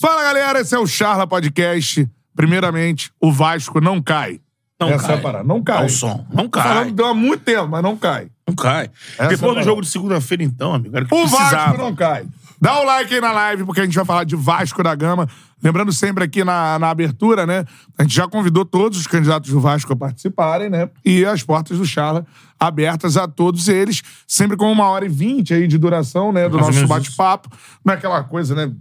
Fala galera, esse é o Charla Podcast. Primeiramente, o Vasco não cai. Não Essa cai. é a parada. Não cai. É o som. Não cai. Falando há muito tempo, mas não cai. Não cai. Essa é Depois do parada. jogo de segunda-feira, então, amigo, era o que O precisava. Vasco não cai. Dá o like aí na live, porque a gente vai falar de Vasco da Gama. Lembrando sempre aqui na, na abertura, né? A gente já convidou todos os candidatos do Vasco a participarem, né? E as portas do Charla abertas a todos eles, sempre com uma hora e vinte aí de duração, né? Do Mais nosso bate-papo. Não é aquela coisa, né?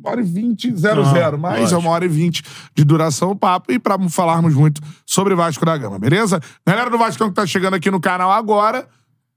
Uma hora e vinte, zero, Não, zero. Mas é uma hora e vinte de duração o papo. E pra falarmos muito sobre Vasco da Gama, beleza? Galera do Vascão que tá chegando aqui no canal agora,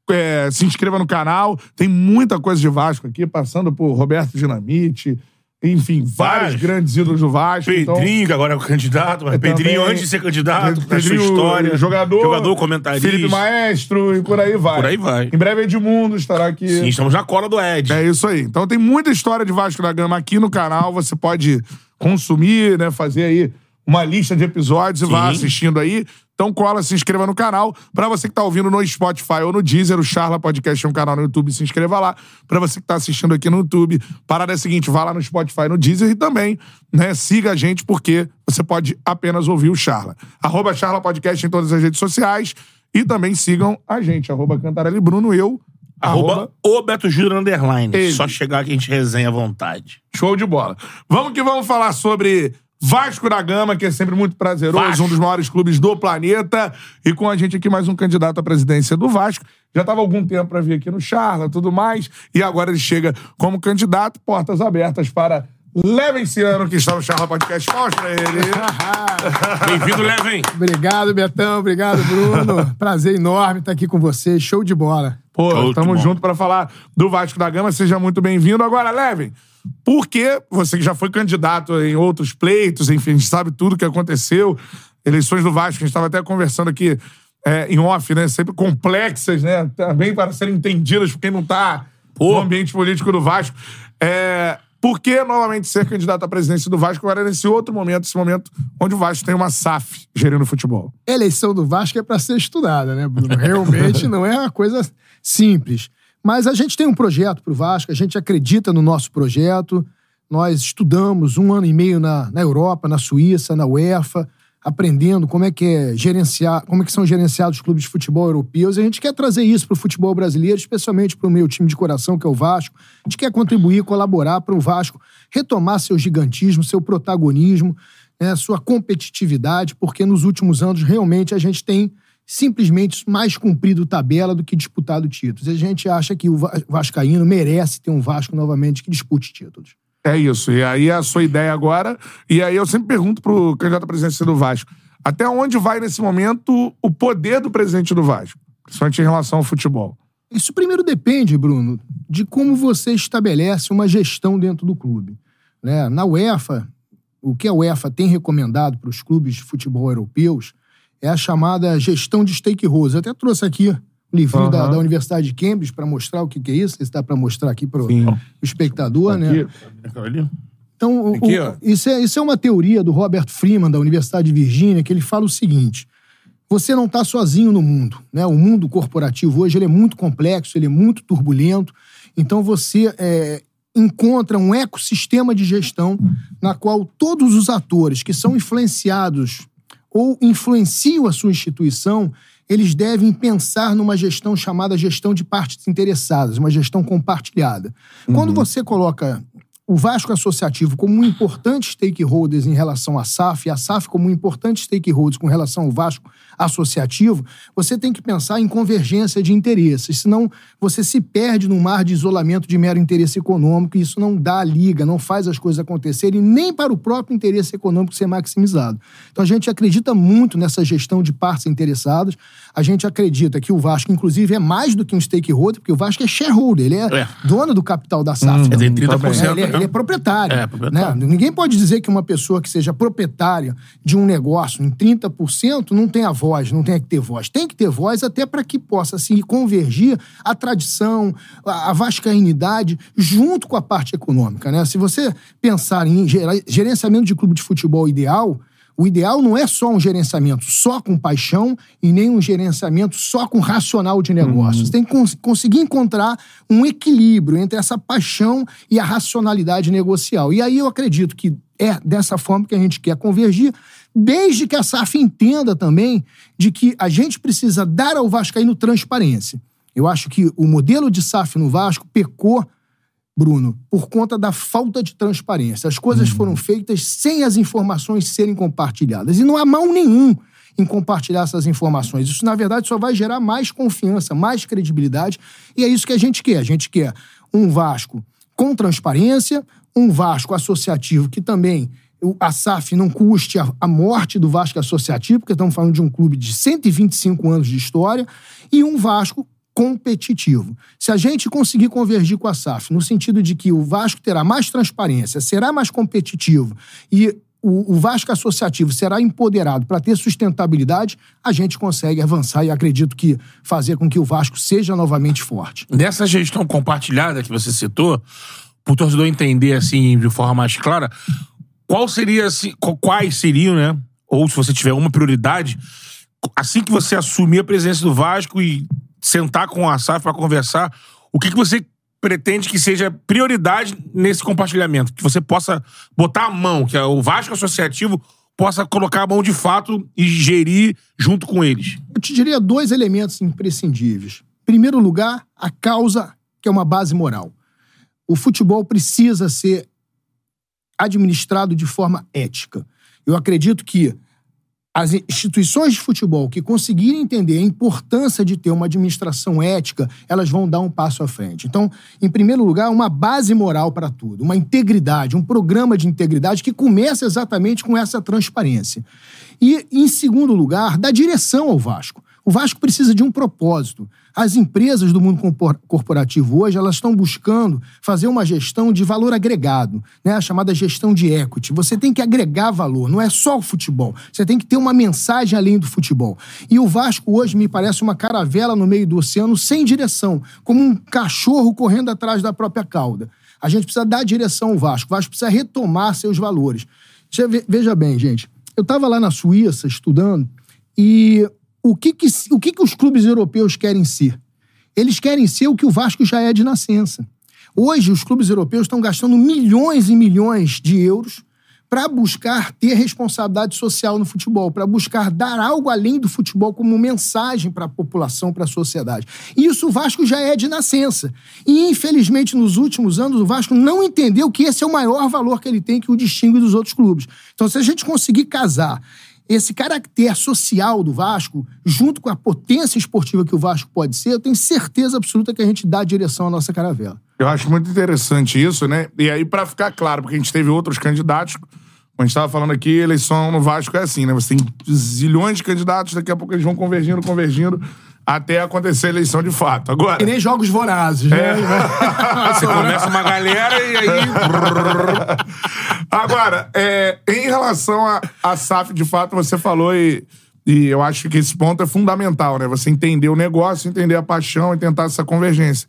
é, se inscreva no canal. Tem muita coisa de Vasco aqui, passando por Roberto Dinamite. Enfim, vários grandes ídolos do Vasco. então- Pedrinho, que agora é o candidato, mas Eu Pedrinho, também. antes de ser candidato, a sua história. Jogador. Jogador, comentarista. Felipe Maestro e por aí vai. Por aí vai. Em breve Edmundo estará aqui. Sim, estamos na cola do Ed. É isso aí. Então tem muita história de Vasco da Gama aqui no canal. Você pode consumir, né? Fazer aí uma lista de episódios e vá Sim. assistindo aí. Então cola, se inscreva no canal. Pra você que tá ouvindo no Spotify ou no Deezer, o Charla Podcast é um canal no YouTube, se inscreva lá. Pra você que tá assistindo aqui no YouTube, parada é a seguinte, vá lá no Spotify, no Deezer e também, né, siga a gente porque você pode apenas ouvir o Charla. Arroba Charla Podcast em todas as redes sociais e também sigam a gente, arroba Cantarelli Bruno, eu, Arroba o Beto Júnior Underline. Ele. Só chegar que a gente resenha à vontade. Show de bola. Vamos que vamos falar sobre Vasco da Gama, que é sempre muito prazeroso, Vasco. um dos maiores clubes do planeta. E com a gente aqui mais um candidato à presidência do Vasco. Já estava algum tempo para vir aqui no Charla, tudo mais. E agora ele chega como candidato, portas abertas para Levenciano, que está no Charla Podcast. Mostra ele. Bem-vindo, Leven. Obrigado, Betão. Obrigado, Bruno. Prazer enorme estar aqui com vocês. Show de bola. Pô, Show tamo bola. junto para falar do Vasco da Gama. Seja muito bem-vindo. Agora, Levin, por que você que já foi candidato em outros pleitos, enfim, a gente sabe tudo que aconteceu, eleições do Vasco, a gente estava até conversando aqui é, em off, né? Sempre complexas, né? Também para serem entendidas por quem não tá Pô. no ambiente político do Vasco. É, por que novamente ser candidato à presidência do Vasco agora nesse outro momento, esse momento onde o Vasco tem uma SAF gerindo o futebol? A eleição do Vasco é para ser estudada, né, Bruno? Realmente não é uma coisa simples. Mas a gente tem um projeto para o Vasco, a gente acredita no nosso projeto. Nós estudamos um ano e meio na, na Europa, na Suíça, na UEFA, aprendendo como é que é gerenciar, como é que são gerenciados os clubes de futebol europeus. E a gente quer trazer isso para o futebol brasileiro, especialmente para o meu time de coração, que é o Vasco. A gente quer contribuir, colaborar para o Vasco retomar seu gigantismo, seu protagonismo, né, sua competitividade, porque nos últimos anos realmente a gente tem simplesmente mais cumprido tabela do que disputado títulos. A gente acha que o Va- Vascaíno merece ter um Vasco novamente que dispute títulos. É isso. E aí é a sua ideia agora. E aí eu sempre pergunto pro candidato à presidência do Vasco: até onde vai nesse momento o poder do presidente do Vasco? Principalmente em relação ao futebol. Isso primeiro depende, Bruno, de como você estabelece uma gestão dentro do clube. Né? Na UEFA, o que a UEFA tem recomendado para os clubes de futebol europeus é a chamada gestão de stakeholders. Eu até trouxe aqui o livrinho da, Aham. da Universidade de Cambridge para mostrar o que, que é isso. Esse dá para mostrar aqui para o espectador, né? Aqui. Ali. Então, o- Aqui, isso, é, isso é uma teoria do Robert Freeman, da Universidade de Virgínia, que ele fala o seguinte: você não está sozinho no mundo. Né? O mundo corporativo hoje ele é muito complexo, ele é muito turbulento. Então, você é, encontra um ecossistema de gestão na qual todos os atores que são influenciados ou influenciam a sua instituição, eles devem pensar numa gestão chamada gestão de partes interessadas, uma gestão compartilhada. Quando você coloca o Vasco Associativo como um importante stakeholder em relação à SAF e a SAF como um importante stakeholder com relação ao Vasco Associativo, você tem que pensar em convergência de interesses, senão você se perde num mar de isolamento de mero interesse econômico e isso não dá liga, não faz as coisas acontecerem, nem para o próprio interesse econômico ser maximizado. Então a gente acredita muito nessa gestão de partes interessadas, a gente acredita que o Vasco, inclusive, é mais do que um stakeholder, porque o Vasco é shareholder, ele é, É. dono do capital da SAF. Dizer, 30%. É, ele, é, né? ele é proprietário. É, proprietário. né? Ninguém pode dizer que uma pessoa que seja proprietária de um negócio em 30% não tenha voz, não tenha que ter voz. Tem que ter voz até para que possa se convergir a tradição, a, a vascainidade, junto com a parte econômica. Né? Se você pensar em gerenciamento de clube de futebol ideal, o ideal não é só um gerenciamento só com paixão e nem um gerenciamento só com racional de negócios. Você tem que cons- conseguir encontrar um equilíbrio entre essa paixão e a racionalidade negocial. E aí eu acredito que é dessa forma que a gente quer convergir, desde que a SAF entenda também de que a gente precisa dar ao Vascaíno transparência. Eu acho que o modelo de SAF no Vasco pecou Bruno, por conta da falta de transparência. As coisas foram feitas sem as informações serem compartilhadas. E não há mal nenhum em compartilhar essas informações. Isso, na verdade, só vai gerar mais confiança, mais credibilidade. E é isso que a gente quer. A gente quer um Vasco com transparência, um Vasco associativo que também a SAF não custe a, a morte do Vasco associativo, porque estamos falando de um clube de 125 anos de história, e um Vasco competitivo. Se a gente conseguir convergir com a SAF, no sentido de que o Vasco terá mais transparência, será mais competitivo e o, o Vasco associativo será empoderado para ter sustentabilidade, a gente consegue avançar e acredito que fazer com que o Vasco seja novamente forte. Nessa gestão compartilhada que você citou, pro torcedor entender assim de forma mais clara, qual seria qu- quais seriam, né? Ou se você tiver uma prioridade, assim que você assumir a presença do Vasco e sentar com a SAF para conversar, o que, que você pretende que seja prioridade nesse compartilhamento? Que você possa botar a mão, que o Vasco Associativo possa colocar a mão de fato e gerir junto com eles. Eu te diria dois elementos imprescindíveis. Em primeiro lugar, a causa, que é uma base moral. O futebol precisa ser administrado de forma ética. Eu acredito que as instituições de futebol que conseguirem entender a importância de ter uma administração ética, elas vão dar um passo à frente. Então, em primeiro lugar, uma base moral para tudo, uma integridade, um programa de integridade que começa exatamente com essa transparência. E, em segundo lugar, da direção ao Vasco. O Vasco precisa de um propósito. As empresas do mundo corporativo hoje, elas estão buscando fazer uma gestão de valor agregado, né? a chamada gestão de equity. Você tem que agregar valor, não é só o futebol. Você tem que ter uma mensagem além do futebol. E o Vasco hoje me parece uma caravela no meio do oceano sem direção, como um cachorro correndo atrás da própria cauda. A gente precisa dar direção ao Vasco. O Vasco precisa retomar seus valores. Veja bem, gente. Eu estava lá na Suíça estudando e o que que, o que que os clubes europeus querem ser? Eles querem ser o que o Vasco já é de nascença. Hoje, os clubes europeus estão gastando milhões e milhões de euros para buscar ter responsabilidade social no futebol, para buscar dar algo além do futebol como mensagem para a população, para a sociedade. E isso o Vasco já é de nascença. E, infelizmente, nos últimos anos, o Vasco não entendeu que esse é o maior valor que ele tem, que o distingue dos outros clubes. Então, se a gente conseguir casar esse caráter social do Vasco, junto com a potência esportiva que o Vasco pode ser, eu tenho certeza absoluta que a gente dá direção à nossa caravela. Eu acho muito interessante isso, né? E aí, pra ficar claro, porque a gente teve outros candidatos, como a gente tava falando aqui, eleição no Vasco é assim, né? Você tem zilhões de candidatos, daqui a pouco eles vão convergindo, convergindo, até acontecer a eleição de fato. Agora. E nem jogos vorazes, né? Você começa uma galera e aí. Agora, é, em relação a, a SAF, de fato, você falou e, e eu acho que esse ponto é fundamental, né? Você entender o negócio, entender a paixão e tentar essa convergência.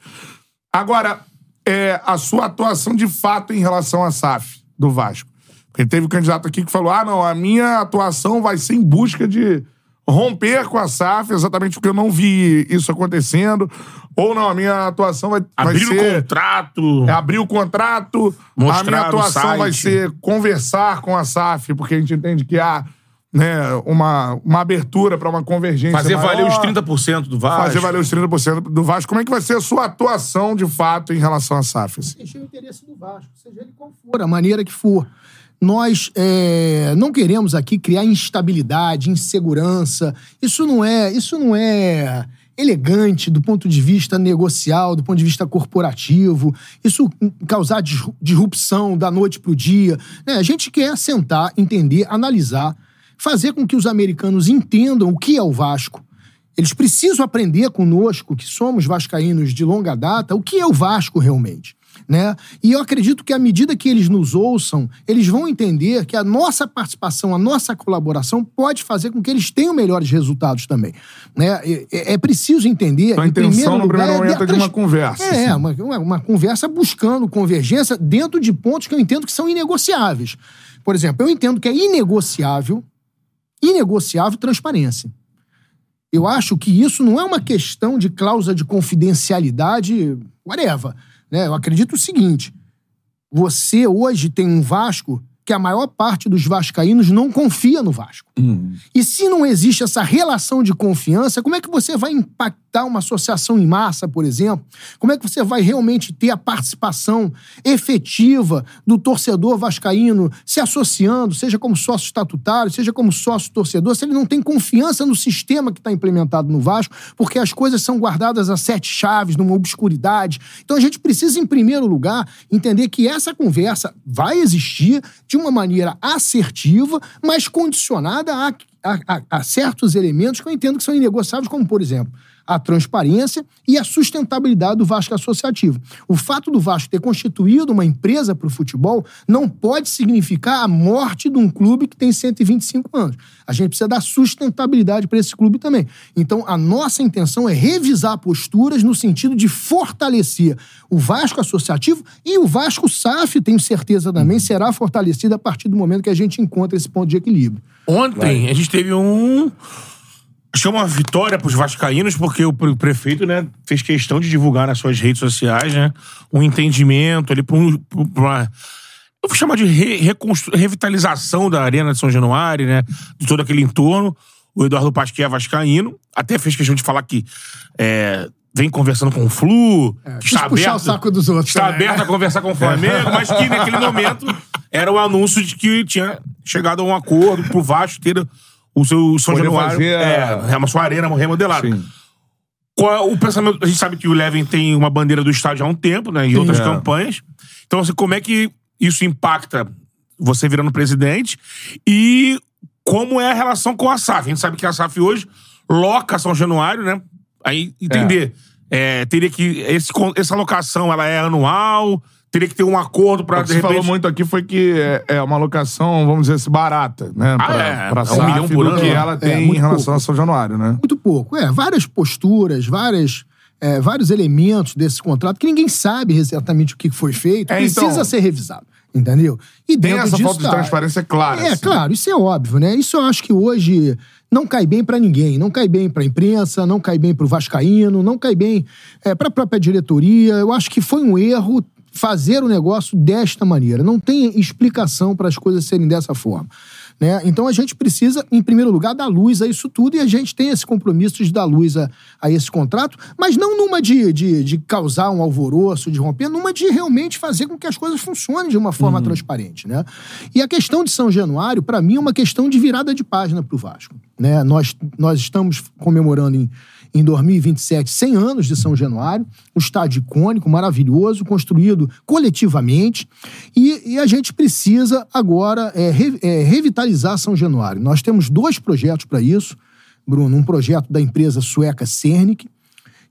Agora, é, a sua atuação de fato em relação à SAF do Vasco. Porque teve um candidato aqui que falou: ah, não, a minha atuação vai ser em busca de romper com a SAF, exatamente porque eu não vi isso acontecendo. Ou não, a minha atuação vai, vai Abrir o ser. contrato. É abrir o contrato. Mostrar a minha atuação vai ser conversar com a SAF, porque a gente entende que há né, uma, uma abertura para uma convergência Fazer valer os maior, 30% do Vasco. Fazer valer os 30% do Vasco. Como é que vai ser a sua atuação, de fato, em relação à SAF? assim? Seja o interesse do Vasco, seja ele qual for, a maneira que for. Nós é, não queremos aqui criar instabilidade, insegurança. Isso não é, isso não é elegante do ponto de vista negocial, do ponto de vista corporativo. Isso causar disru- disrupção da noite para o dia. né? A gente quer sentar, entender, analisar, fazer com que os americanos entendam o que é o Vasco. Eles precisam aprender conosco, que somos vascaínos de longa data, o que é o Vasco realmente. Né? E eu acredito que à medida que eles nos ouçam, eles vão entender que a nossa participação, a nossa colaboração pode fazer com que eles tenham melhores resultados também. Né? É, é- preciso entender. Então, a intenção, primeiro no primeiro momento, é de uma conversa, É, assim. uma, uma, uma conversa buscando convergência dentro de pontos que eu entendo que são inegociáveis. Por exemplo, eu entendo que é inegociável, inegociável transparência. Eu acho que isso não é uma questão de cláusula de confidencialidade, whatever. Né? Eu acredito o seguinte: você hoje tem um Vasco que a maior parte dos vascaínos não confia no Vasco. E se não existe essa relação de confiança, como é que você vai impactar uma associação em massa, por exemplo? Como é que você vai realmente ter a participação efetiva do torcedor vascaíno se associando, seja como sócio estatutário, seja como sócio torcedor, se ele não tem confiança no sistema que está implementado no Vasco, porque as coisas são guardadas a sete chaves, numa obscuridade. Então a gente precisa, em primeiro lugar, entender que essa conversa vai existir de uma maneira assertiva, mas condicionada a, a- a- a certos elementos que eu entendo que são inegociáveis, como, por exemplo, a transparência e a sustentabilidade do Vasco Associativo. O fato do Vasco ter constituído uma empresa para o futebol não pode significar a morte de um clube que tem 125 anos. A gente precisa dar sustentabilidade para esse clube também. Então, a nossa intenção é revisar posturas no sentido de fortalecer o Vasco Associativo e o Vasco SAF, tenho certeza também, será fortalecido a partir do momento que a gente encontra esse ponto de equilíbrio. Ontem a gente teve um. É uma vitória pros vascaínos, porque o pre- prefeito, né, fez questão de divulgar nas suas redes sociais, né, um entendimento ali pra, um, uma. Eu vou chamar de re- revitalização da Arena de São Januário, né, de todo aquele entorno. O Eduardo Pasquet é vascaíno, até fez questão de falar que é, vem conversando com o Flu, que quis puxar o saco dos outros Está também, aberto né? a conversar com o Flamengo, mas que naquele momento era o anúncio de que tinha chegado a um acordo pro Vasco ter o seu São Poder Januário. fazer a- É, a sua arena remodelada. Sim. Qual é o pensamento? A gente sabe que o Levin tem uma bandeira do estádio há um tempo, né? Em outras É. campanhas. Então, assim, como é que isso impacta você virando presidente? E como é a relação com a SAF? A gente sabe que a SAF hoje loca São Januário, né? Aí entender. É, teria que. Esse, essa locação ela é anual? Teria que ter um acordo pra O que de você falou repente. muito aqui foi que é, é uma locação, vamos dizer assim, barata, né? Ah, pra, é? pra É um milhão por ano, que ela É, tem em muito relação pouco. a São Januário, né? Muito pouco. É, várias posturas, várias, é, vários elementos desse contrato que ninguém sabe exatamente o que foi feito. É, precisa então- ser revisado. Entendeu? E Tem dentro essa disso falta de tá- transparência clara. É, assim. claro, isso é óbvio, né? Isso eu acho que hoje não cai bem pra ninguém. Não cai bem pra imprensa, não cai bem pro Vascaíno, não cai bem é, pra própria diretoria. Eu acho que foi um erro fazer o negócio desta maneira. Não tem explicação para as coisas serem dessa forma. Né? Então a gente precisa, em primeiro lugar, dar luz a isso tudo e a gente tem esse compromisso de dar luz a, a esse contrato, mas não numa de, de, de causar um alvoroço, de romper, numa de realmente fazer com que as coisas funcionem de uma forma transparente. Né? E a questão de São Januário, para mim, é uma questão de virada de página para o Vasco. Né? Nós, nós estamos comemorando em, em 2027 100 anos de São Januário, um estádio icônico, maravilhoso, construído coletivamente, e, e a gente precisa agora é, re- é, revitalizar São Januário. Nós temos dois projetos para isso, Bruno, um projeto da empresa sueca Cernic,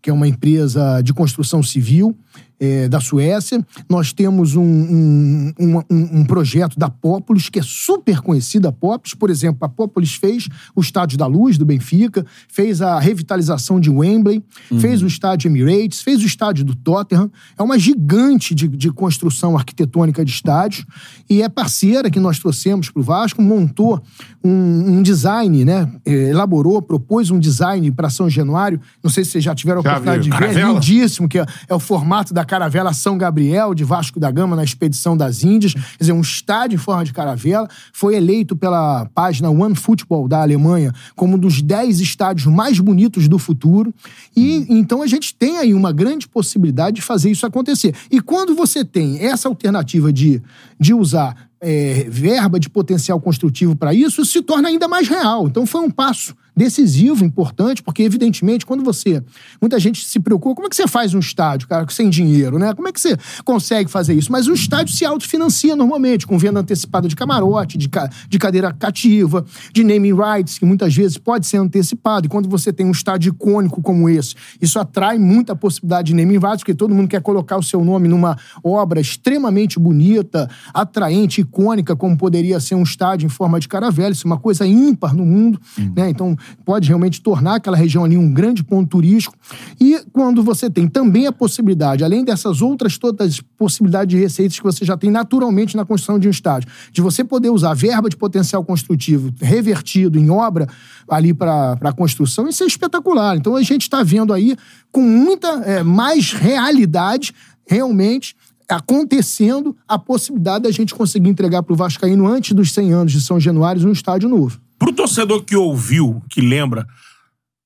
que é uma empresa de construção civil é, da Suécia. Nós temos um, um, um, um- projeto da Pópolis, que é super conhecida, a Pópolis. Por exemplo, a Pópolis fez o Estádio da Luz, do Benfica, fez a revitalização de Wembley, fez o Estádio Emirates, fez o Estádio do Tottenham. É uma gigante de, de construção arquitetônica de estádios e é parceira que nós trouxemos para o Vasco, montou um, um design, né? Eh, Elaborou, propôs um design para São Januário. Não sei se vocês já tiveram a oportunidade de ver, é lindíssimo, que é, é o formato da caravela São Gabriel, de Vasco da Gama, na Expedição das Índias. Quer dizer, um estádio em forma de caravela. Foi eleito pela página One Football da Alemanha como um dos 10 estádios mais bonitos do futuro. E então a gente tem aí uma grande possibilidade de fazer isso acontecer. E quando você tem essa alternativa de, de usar é, verba de potencial construtivo para isso, isso se torna ainda mais real. Então foi um passo decisivo, importante, porque evidentemente quando você, muita gente se preocupa, como é que você faz um estádio, cara, sem dinheiro, né? Como é que você consegue fazer isso? Mas o estádio se autofinancia normalmente, com venda antecipada de camarote, de, ca, de cadeira cativa, de naming rights, que muitas vezes pode ser antecipado. E quando você tem um estádio icônico como esse, isso atrai muita possibilidade de naming rights, porque todo mundo quer colocar o seu nome numa obra extremamente bonita, atraente, icônica, como poderia ser um estádio em forma de caravela, isso é uma coisa ímpar no mundo, né? Então, pode realmente tornar aquela região ali um grande ponto turístico. E quando você tem também a possibilidade, além dessas outras todas possibilidades de receitas que você já tem naturalmente na construção de um estádio, de você poder usar verba de potencial construtivo revertido em obra ali para a construção, isso é espetacular. Então a gente está vendo aí com muita é, mais realidade realmente acontecendo a possibilidade da gente conseguir entregar para o Vascaíno antes dos 100 anos de São Januário um estádio novo. Pro torcedor que ouviu, que lembra,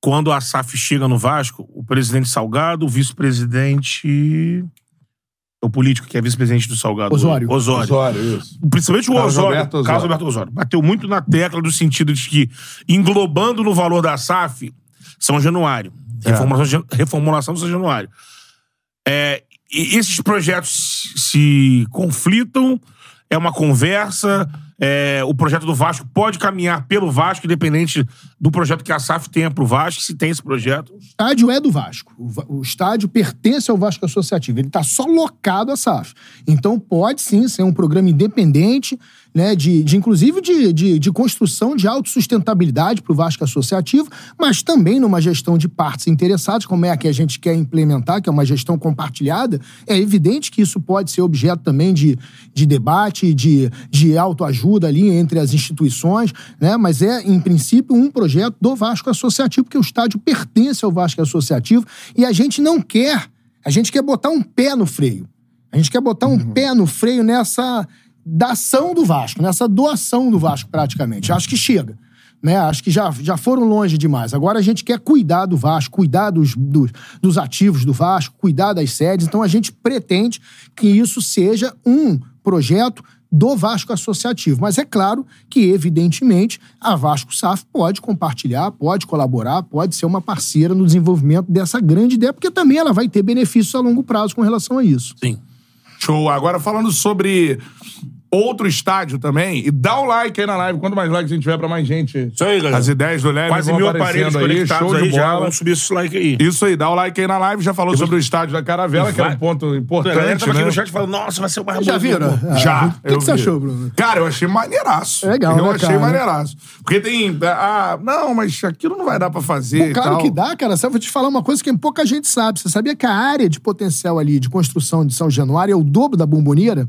quando a SAF chega no Vasco, o presidente Salgado, o vice-presidente. O político que é vice-presidente do Salgado. Osório. Osório. Osório, isso. Principalmente o Carlos Osório. Alberto Osório. Carlos Alberto Osório. Bateu muito na tecla do sentido de que, englobando no valor da SAF, São Januário. Reformulação, reformulação do São Januário. É, e esses projetos se conflitam, é uma conversa. É, o projeto do Vasco pode caminhar pelo Vasco, independente do projeto que a SAF tenha pro Vasco, se tem esse projeto. O estádio é do Vasco. O, Va- o estádio pertence ao Vasco Associativo. Ele está só locado à SAF. Então pode sim ser um programa independente, né, de, de inclusive de, de, de construção de autossustentabilidade para o Vasco Associativo, mas também numa gestão de partes interessadas, como é a que a gente quer implementar, que é uma gestão compartilhada. É evidente que isso pode ser objeto também de, de debate, de, de autoajuda ali entre as instituições, né, mas é, em princípio, um projeto do Vasco Associativo, porque o estádio pertence ao Vasco Associativo e a gente não quer, a gente quer botar um pé no freio. A gente quer botar um pé no freio nessa da ação do Vasco, nessa doação do Vasco, praticamente. Acho que chega. Né? Acho que já, já foram longe demais. Agora a gente quer cuidar do Vasco, cuidar dos, dos, dos ativos do Vasco, cuidar das sedes. Então a gente pretende que isso seja um projeto do Vasco Associativo. Mas é claro que, evidentemente, a Vasco SAF pode compartilhar, pode colaborar, pode ser uma parceira no desenvolvimento dessa grande ideia, porque também ela vai ter benefícios a longo prazo com relação a isso. Sim. Show. Agora falando sobre outro estádio também, e dá o like aí na live. Quanto mais likes a gente tiver pra mais gente. Isso aí, galera. As ideias do Leve Quase vão mil aparelhos aí, conectados show aí, de já. bola. Vamos subir esse like aí. Isso aí, dá o like aí na live. Já falou sobre o estádio da Caravela, que é Vai. um ponto A galera importante, tava aqui né? no chat falando, nossa, vai ser o mais Já bonito. viram? Ah, Já. O que, que eu você achou, Bruno? Cara, eu achei maneiraço. É legal, Eu né, achei cara? maneiraço. Porque tem. Ah, não, mas aquilo não vai dar pra fazer. e Claro tal. que dá, cara. Só vou te falar uma coisa que pouca gente sabe. Você sabia que a área de potencial ali de construção de São Januário é o dobro da bomboneira?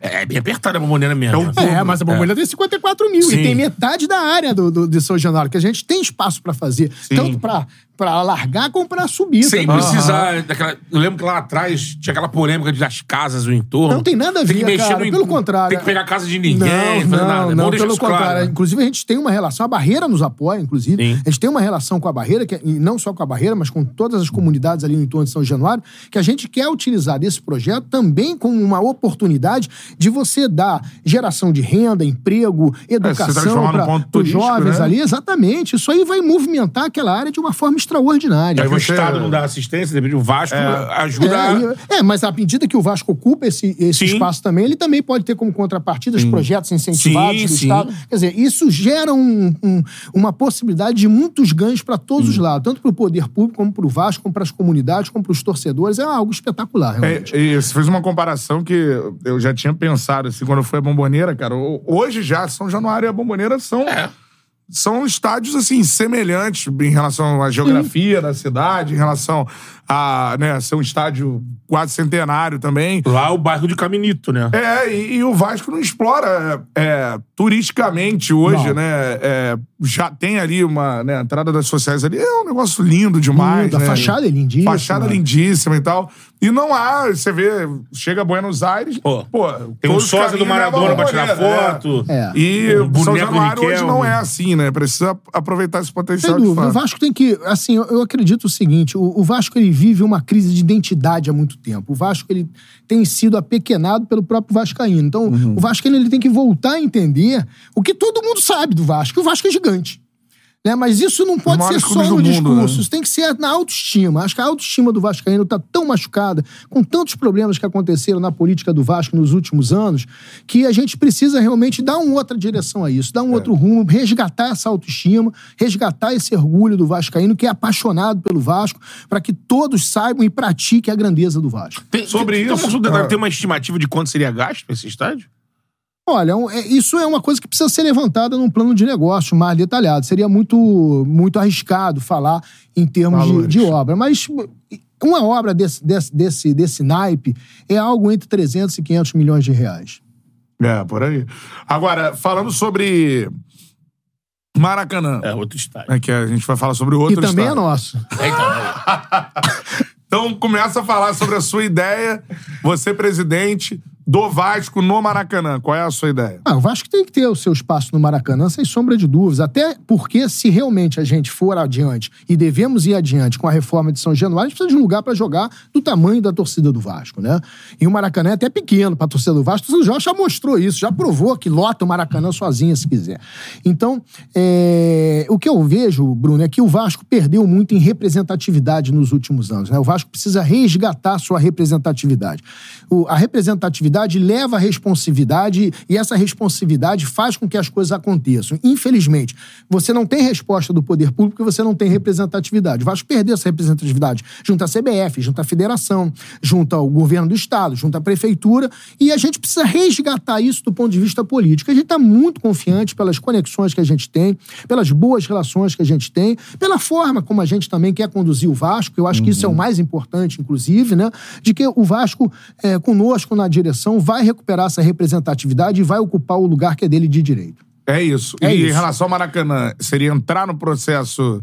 É bem apertada a bomboneira mesmo. É, mas a bomboneira tem 54 mil Sim. e tem metade da área do, do, de São Januário, que a gente tem espaço pra fazer. Tanto pra, pra alargar como pra subir. Sem também. precisar daquela. Eu lembro que lá atrás tinha aquela polêmica das casas no entorno. Não tem nada a ver, Tem que mexer cara. no Pelo contrário. Tem que pegar a casa de ninguém, Não, fazer não, nada. É não, deixar pelo isso claro, contrário. né? Inclusive, a gente tem uma relação, a Barreira nos apoia, inclusive. Sim. A gente tem uma relação com a Barreira, que, é- e não só com a Barreira, mas com todas as comunidades ali no entorno de São Januário, que a gente quer utilizar desse projeto também como uma oportunidade de você dar geração de renda, emprego, educação transformar num para ponto os jovens né? ali. Exatamente. Isso aí vai movimentar aquela área de uma forma extraordinária. Aí o você- Estado não dá assistência, do Vasco, ajuda a. É, é, mas à medida que o Vasco ocupa esse, esse Sim. espaço também, ele também pode ter como contrapartida os projetos incentivados Sim, do sim. Estado. Quer dizer, isso gera um- um- uma possibilidade de muitos ganhos para todos os lados, tanto para o poder público, como para o Vasco, como para as comunidades, como para os torcedores. É algo espetacular, realmente. É, e você fez uma comparação que eu já tinha pensado, assim, quando foi a Bomboneira, cara. o- Hoje já, São Januário e a Bomboneira são, É. são estádios, assim, semelhantes em relação à geografia da cidade, em relação a, né, ser um estádio quase centenário também. Lá é o bairro de Caminito, né? É, e, e o Vasco não explora é, turisticamente hoje, Não. né? É, já tem ali uma né, a entrada das sociais ali, é um negócio lindo demais. Lindo, a né? fachada é lindíssima. Fachada lindíssima e tal. E não há, você vê, chega a Buenos Aires, Pô, pô, tem um os sósia do Maradona pra tirar foto. É. E O o São Januário hoje não é assim, né? Precisa aproveitar esse Sem potencial de dúvida. O. Vasco tem que. Assim, eu, acredito o seguinte: o, o Vasco ele vive uma crise de identidade há muito tempo. O Vasco ele tem sido apequenado pelo próprio Vascaíno. Então, Uhum. o Vascaíno ele tem que voltar a entender o que todo mundo sabe do Vasco: que o Vasco é gigante. Né? Mas isso não pode ser só no do mundo, discurso, né? isso tem que ser na autoestima. Acho que a autoestima do Vascaíno está tão machucada, com tantos problemas que aconteceram na política do Vasco nos últimos anos, que a gente precisa realmente dar uma outra direção a isso, dar um outro rumo, resgatar essa autoestima, resgatar esse orgulho do Vascaíno, que é apaixonado pelo Vasco, para que todos saibam e pratiquem a grandeza do Vasco. Tem, Sobre tem, isso, Tem, ah. tem uma estimativa de quanto seria gasto esse estádio? Olha, um- é- isso é uma coisa que precisa ser levantada num plano de negócio mais detalhado. Seria muito, muito arriscado falar em termos de, de obra. Mas uma obra desse, desse, desse, desse naipe é algo entre 300 e 500 milhões de reais. É, por aí. Agora, falando sobre Maracanã, É, outro estádio. né, que a gente vai falar sobre o E outro também é estado. nosso. Então começa a falar sobre a sua ideia, você presidente do Vasco no Maracanã. Qual é a sua ideia? Ah, o Vasco tem que ter o seu espaço no Maracanã, sem sombra de dúvidas. Até porque, se realmente a gente for adiante e devemos ir adiante com a reforma de São Januário, a gente precisa de um lugar para jogar do tamanho da torcida do Vasco, né? E o Maracanã é até pequeno para a torcida do Vasco. O Jorge já mostrou isso, já provou que lota o Maracanã sozinha se quiser. Então, é, o que eu vejo, Bruno, é que o Vasco perdeu muito em representatividade nos últimos anos. Né? O Vasco precisa resgatar sua representatividade. O- a representatividade leva a responsividade e essa responsividade faz com que as coisas aconteçam. Infelizmente, você não tem resposta do poder público porque você não tem representatividade. O Vasco perdeu essa representatividade junto à CBF, junto à federação, junto ao governo do estado, junto à prefeitura e a gente precisa resgatar isso do ponto de vista político. A gente está muito confiante pelas conexões que a gente tem, pelas boas relações que a gente tem, pela forma como a gente também quer conduzir o Vasco. Eu acho que isso é o mais importante, inclusive, né? De que o Vasco, é, conosco na direção, vai recuperar essa representatividade e vai ocupar o lugar que é dele de direito. É isso. É e em isso. relação ao Maracanã, seria entrar no processo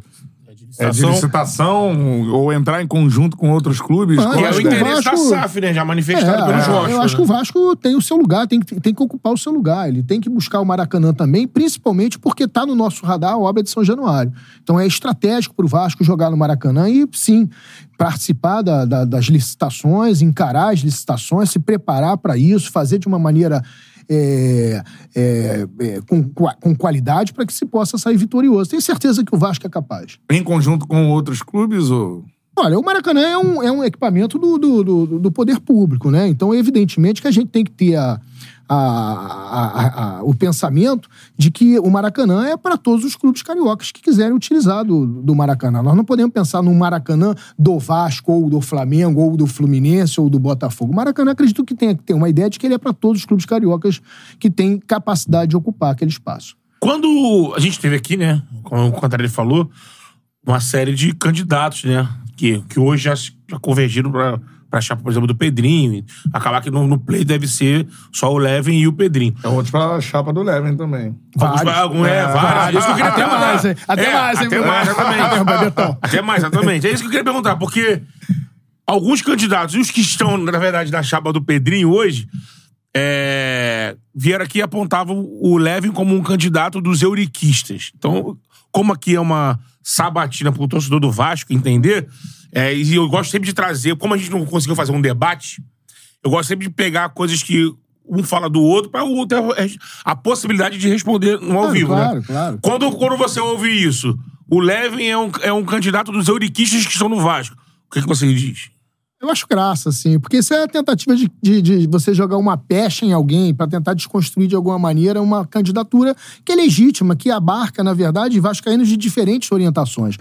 é, de licitação. ou entrar em conjunto com outros clubes? Ah, é acho o que o ideia? interesse Vasco- da SAF, né? Já manifestado É, pelos é, eu acho né? que o Vasco tem o seu lugar, tem que, tem que ocupar o seu lugar. Ele tem que buscar o Maracanã também, principalmente porque está no nosso radar a obra de São Januário. Então é estratégico para o Vasco jogar no Maracanã e, sim, participar da- da- das licitações, encarar as licitações, se preparar para isso, fazer de uma maneira. É, é, é, com, com qualidade para que se possa sair vitorioso. Tenho certeza que o Vasco é capaz. Em conjunto com outros clubes? Ou... Olha, o Maracanã é um, é um equipamento do, do, do, do poder público, né? Então, evidentemente que a gente tem que ter a, a, a- a- o pensamento de que o Maracanã é para todos os clubes cariocas que quiserem utilizar do, do Maracanã. Nós não podemos pensar num Maracanã do Vasco, ou do Flamengo, ou do Fluminense, ou do Botafogo. O Maracanã, acredito que tem que ter uma ideia de que ele é para todos os clubes cariocas que têm capacidade de ocupar aquele espaço. Quando a gente teve aqui, né, como o Cantarelli falou, uma série de candidatos, né, que, que hoje já, já convergiram pra, pra chapa, por exemplo, do Pedrinho. Acabar que no, no play deve ser só o Levin e o Pedrinho. É outro pra chapa do Levin também. Alguns, Vários. algum- é, É, vários. Isso que eu queria Até perguntar. mais, hein? Até É, mais, hein, Até mais, exatamente. Betão. Até mais, exatamente. É isso que eu queria perguntar, porque alguns candidatos, e os que estão, na verdade, na chapa do Pedrinho hoje, é, vieram aqui e apontavam o Levin como um candidato dos euriquistas. Então, como aqui é uma sabatina pro torcedor do Vasco entender, é, e eu gosto sempre de trazer, como a gente não conseguiu fazer um debate, eu gosto sempre de pegar coisas que um fala do outro para o outro ter a possibilidade de responder no ao Claro, vivo, claro, né? claro. Quando, quando você ouve isso, o Levin é um, é um candidato dos euriquistas que estão no Vasco. O que, que você diz? Eu acho graça, assim, porque isso é a tentativa de, de, de você jogar uma pecha em alguém pra tentar desconstruir de alguma maneira uma candidatura que é legítima, que abarca, na verdade, vascaínos de diferentes orientações.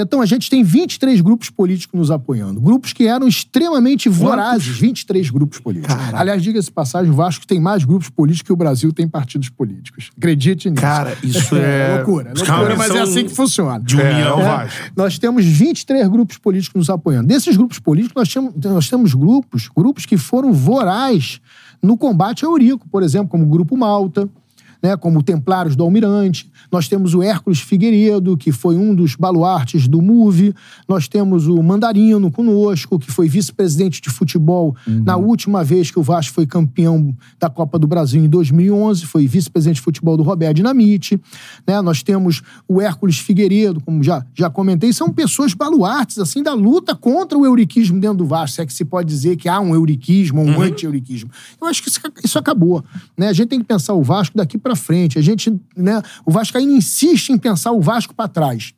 Betão, a gente tem 23 grupos políticos nos apoiando. Grupos que eram extremamente vorazes. 23 grupos políticos. Aliás, diga-se passagem, o Vasco tem mais grupos políticos que o Brasil tem partidos políticos. Acredite nisso. Cara, isso é. loucura, Os caras loucura, mas é assim que funciona. de união. É, É, Vasco. nós temos 23 grupos políticos nos apoiando. Desses grupos políticos, nós temos, nós temos grupos, grupos que foram voraz no combate ao Eurico, por exemplo, como o Grupo Malta, né, como Templários do Almirante. Nós temos o Hércules Figueiredo, que foi um dos baluartes do MUVE. Nós temos o Mandarino conosco, que foi vice-presidente de futebol na última vez que o Vasco foi campeão da Copa do Brasil em 2011, foi vice-presidente de futebol do Roberto Dinamite. Né? Nós temos o Hércules Figueiredo, como já, já comentei, são pessoas baluartes assim da luta contra o euriquismo dentro do Vasco, se é que se pode dizer que há um euriquismo, um anti-euriquismo. Eu acho que isso, isso acabou. Né? A gente tem que pensar o Vasco daqui pra frente. A gente, né, o Vasco ainda insiste em pensar o Vasco pra trás.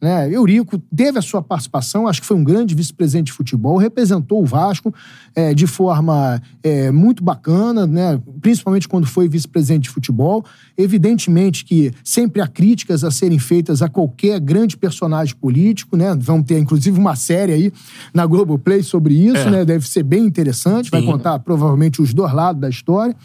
Né? Eurico teve a sua participação, acho que foi um grande vice-presidente de futebol, representou o Vasco é, de forma é, muito bacana, né? principalmente quando foi vice-presidente de futebol. Evidentemente que sempre há críticas a serem feitas a qualquer grande personagem político, né? Vamos ter, inclusive, uma série aí na Globoplay sobre isso, né? Deve ser bem interessante, vai contar provavelmente os dois lados da história.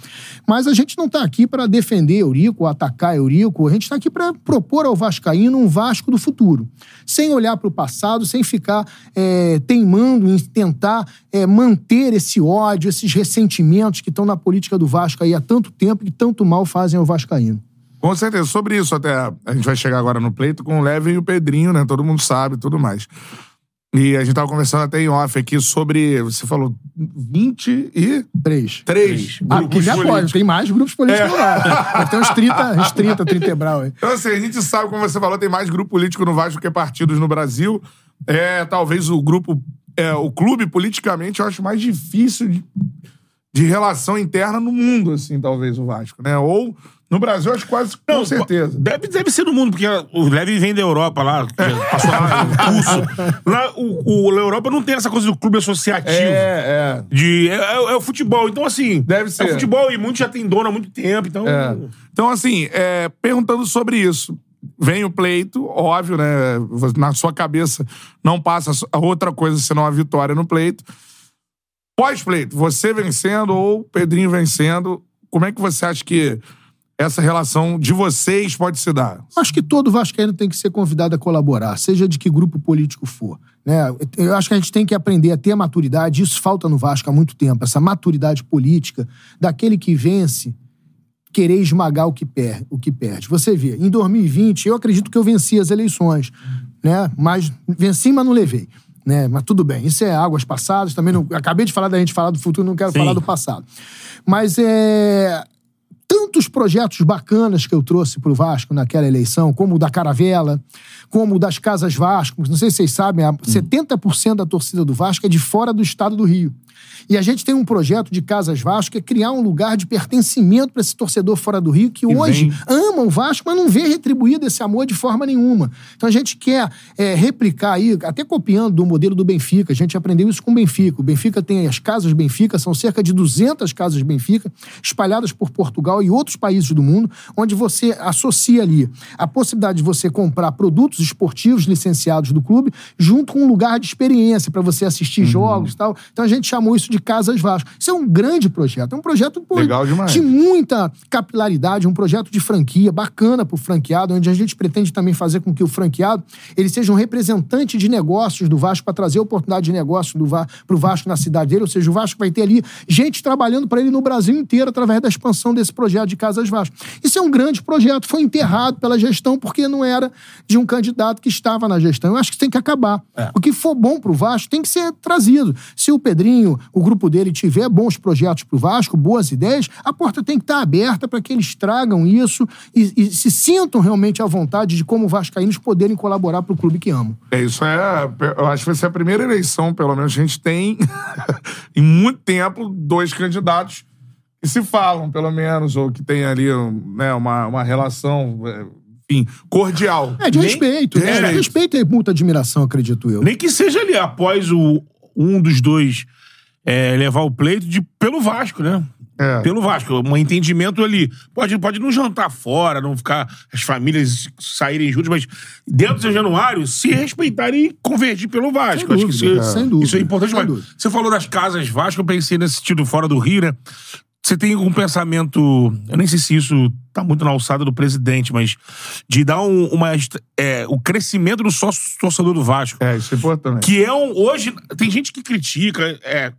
Mas a gente não está aqui para defender Eurico, atacar Eurico, a gente está aqui para propor ao Vascaíno um Vasco do futuro. Sem olhar para o passado, sem ficar é, teimando em tentar é, manter esse ódio, esses ressentimentos que estão na política do Vasco aí há tanto tempo e que tanto mal fazem ao Vascaíno. Com certeza. Sobre isso, até a gente vai chegar agora no pleito com o Leve e o Pedrinho, né? Todo mundo sabe tudo mais. E a gente tava conversando até em off aqui sobre. Você falou 20 e. Três. Três Ah, grupos que apoia, políticos. tem mais grupos políticos É. lá. Ter uns 30, uns 30, 30 Ebral aí. Então, assim, a gente sabe, como você falou, tem mais grupo político no Vasco que partidos no Brasil. É, talvez o grupo. É, o clube, politicamente, eu acho mais difícil de, de relação interna no mundo, assim, talvez, o Vasco, né? Ou no Brasil, acho quase com certeza. Deve, deve ser no mundo, porque o Leve vem da Europa lá, passou lá no curso. Lá, o, o, na Europa não tem essa coisa do clube associativo. É, é. De, é, é- é o futebol. Então, assim. Deve ser. É o futebol e muitos já tem dono há muito tempo. Então. É. Então, assim, é, perguntando sobre isso. Vem o pleito, óbvio, né? Na sua cabeça não passa a outra coisa senão a vitória no pleito. Pós-pleito, você vencendo ou Pedrinho vencendo, como é que você acha que essa relação de vocês pode se dar? Acho que todo vascaíno tem que ser convidado a colaborar, seja de que grupo político for. Né? Eu acho que a gente tem que aprender a ter maturidade, isso falta no Vasco há muito tempo, essa maturidade política daquele que vence querer esmagar o que, per o que perde. Você vê, em 2020, eu acredito que eu venci as eleições, né? mas venci, mas não levei. Né? Mas tudo bem, isso é águas passadas, também não, acabei de falar da gente falar do futuro, não quero Sim. falar do passado. Mas é, tantos projetos bacanas que eu trouxe pro Vasco naquela eleição, como o da Caravela, como o das Casas Vasco. Não sei se vocês sabem, a 70% da torcida do Vasco é de fora do estado do Rio. E a gente tem um projeto de Casas Vasco que é criar um lugar de pertencimento para esse torcedor fora do Rio que hoje vem- ama o Vasco, mas não vê retribuído esse amor de forma nenhuma. Então a gente quer é, replicar aí, até copiando do modelo do Benfica. A gente aprendeu isso com o Benfica. O Benfica tem as casas Benfica, são cerca de 200 casas Benfica, espalhadas por Portugal e outros países do mundo, onde você associa ali a possibilidade de você comprar produtos esportivos licenciados do clube, junto com um lugar de experiência para você assistir jogos e tal. Então a gente chamou isso de Casas Vasco. Isso é um grande projeto. É um projeto pô, de muita capilaridade, um projeto de franquia bacana pro franqueado, onde a gente pretende também fazer com que o franqueado ele seja um representante de negócios do Vasco para trazer oportunidade de negócio do Va pro Vasco na cidade dele, ou seja, o Vasco vai ter ali gente trabalhando para ele no Brasil inteiro através da expansão desse projeto de Casas Vasco. Isso é um grande projeto, foi enterrado pela gestão porque não era de um candidato que estava na gestão. Eu acho que isso tem que acabar. O que for bom pro Vasco tem que ser trazido. Se o Pedrinho, o grupo dele tiver bons projetos pro Vasco, boas ideias, a porta tem que estar aberta para que eles tragam isso e, e se sintam realmente à vontade de como vascaínos poderem colaborar pro clube que amam. É, isso é. Eu acho que vai ser a primeira eleição, pelo menos, a gente tem em muito tempo dois candidatos que se falam, pelo menos, ou que tem ali né, uma, uma relação, é, enfim, cordial. É de Nem- respeito. respeito. respeito e muita admiração, acredito eu. Nem que seja ali, após o, um dos dois é, levar o pleito de, pelo Vasco, né? É. Pelo Vasco. Um entendimento ali. Pode, pode não jantar fora, não ficar as famílias saírem juntas, mas dentro de Januário, se respeitarem e convergir pelo Vasco. Sem Acho que dúvida, isso, sem dúvida, isso é importante. Mas dúvida. você falou das casas Vasco, eu pensei nesse sentido fora do Rio, né? Você tem algum pensamento, eu nem sei se isso tá muito na alçada do presidente, mas de dar um, uma, é, o crescimento do sócio torcedor do Vasco. É, isso é importante. Que é um. Hoje, tem gente que critica, é,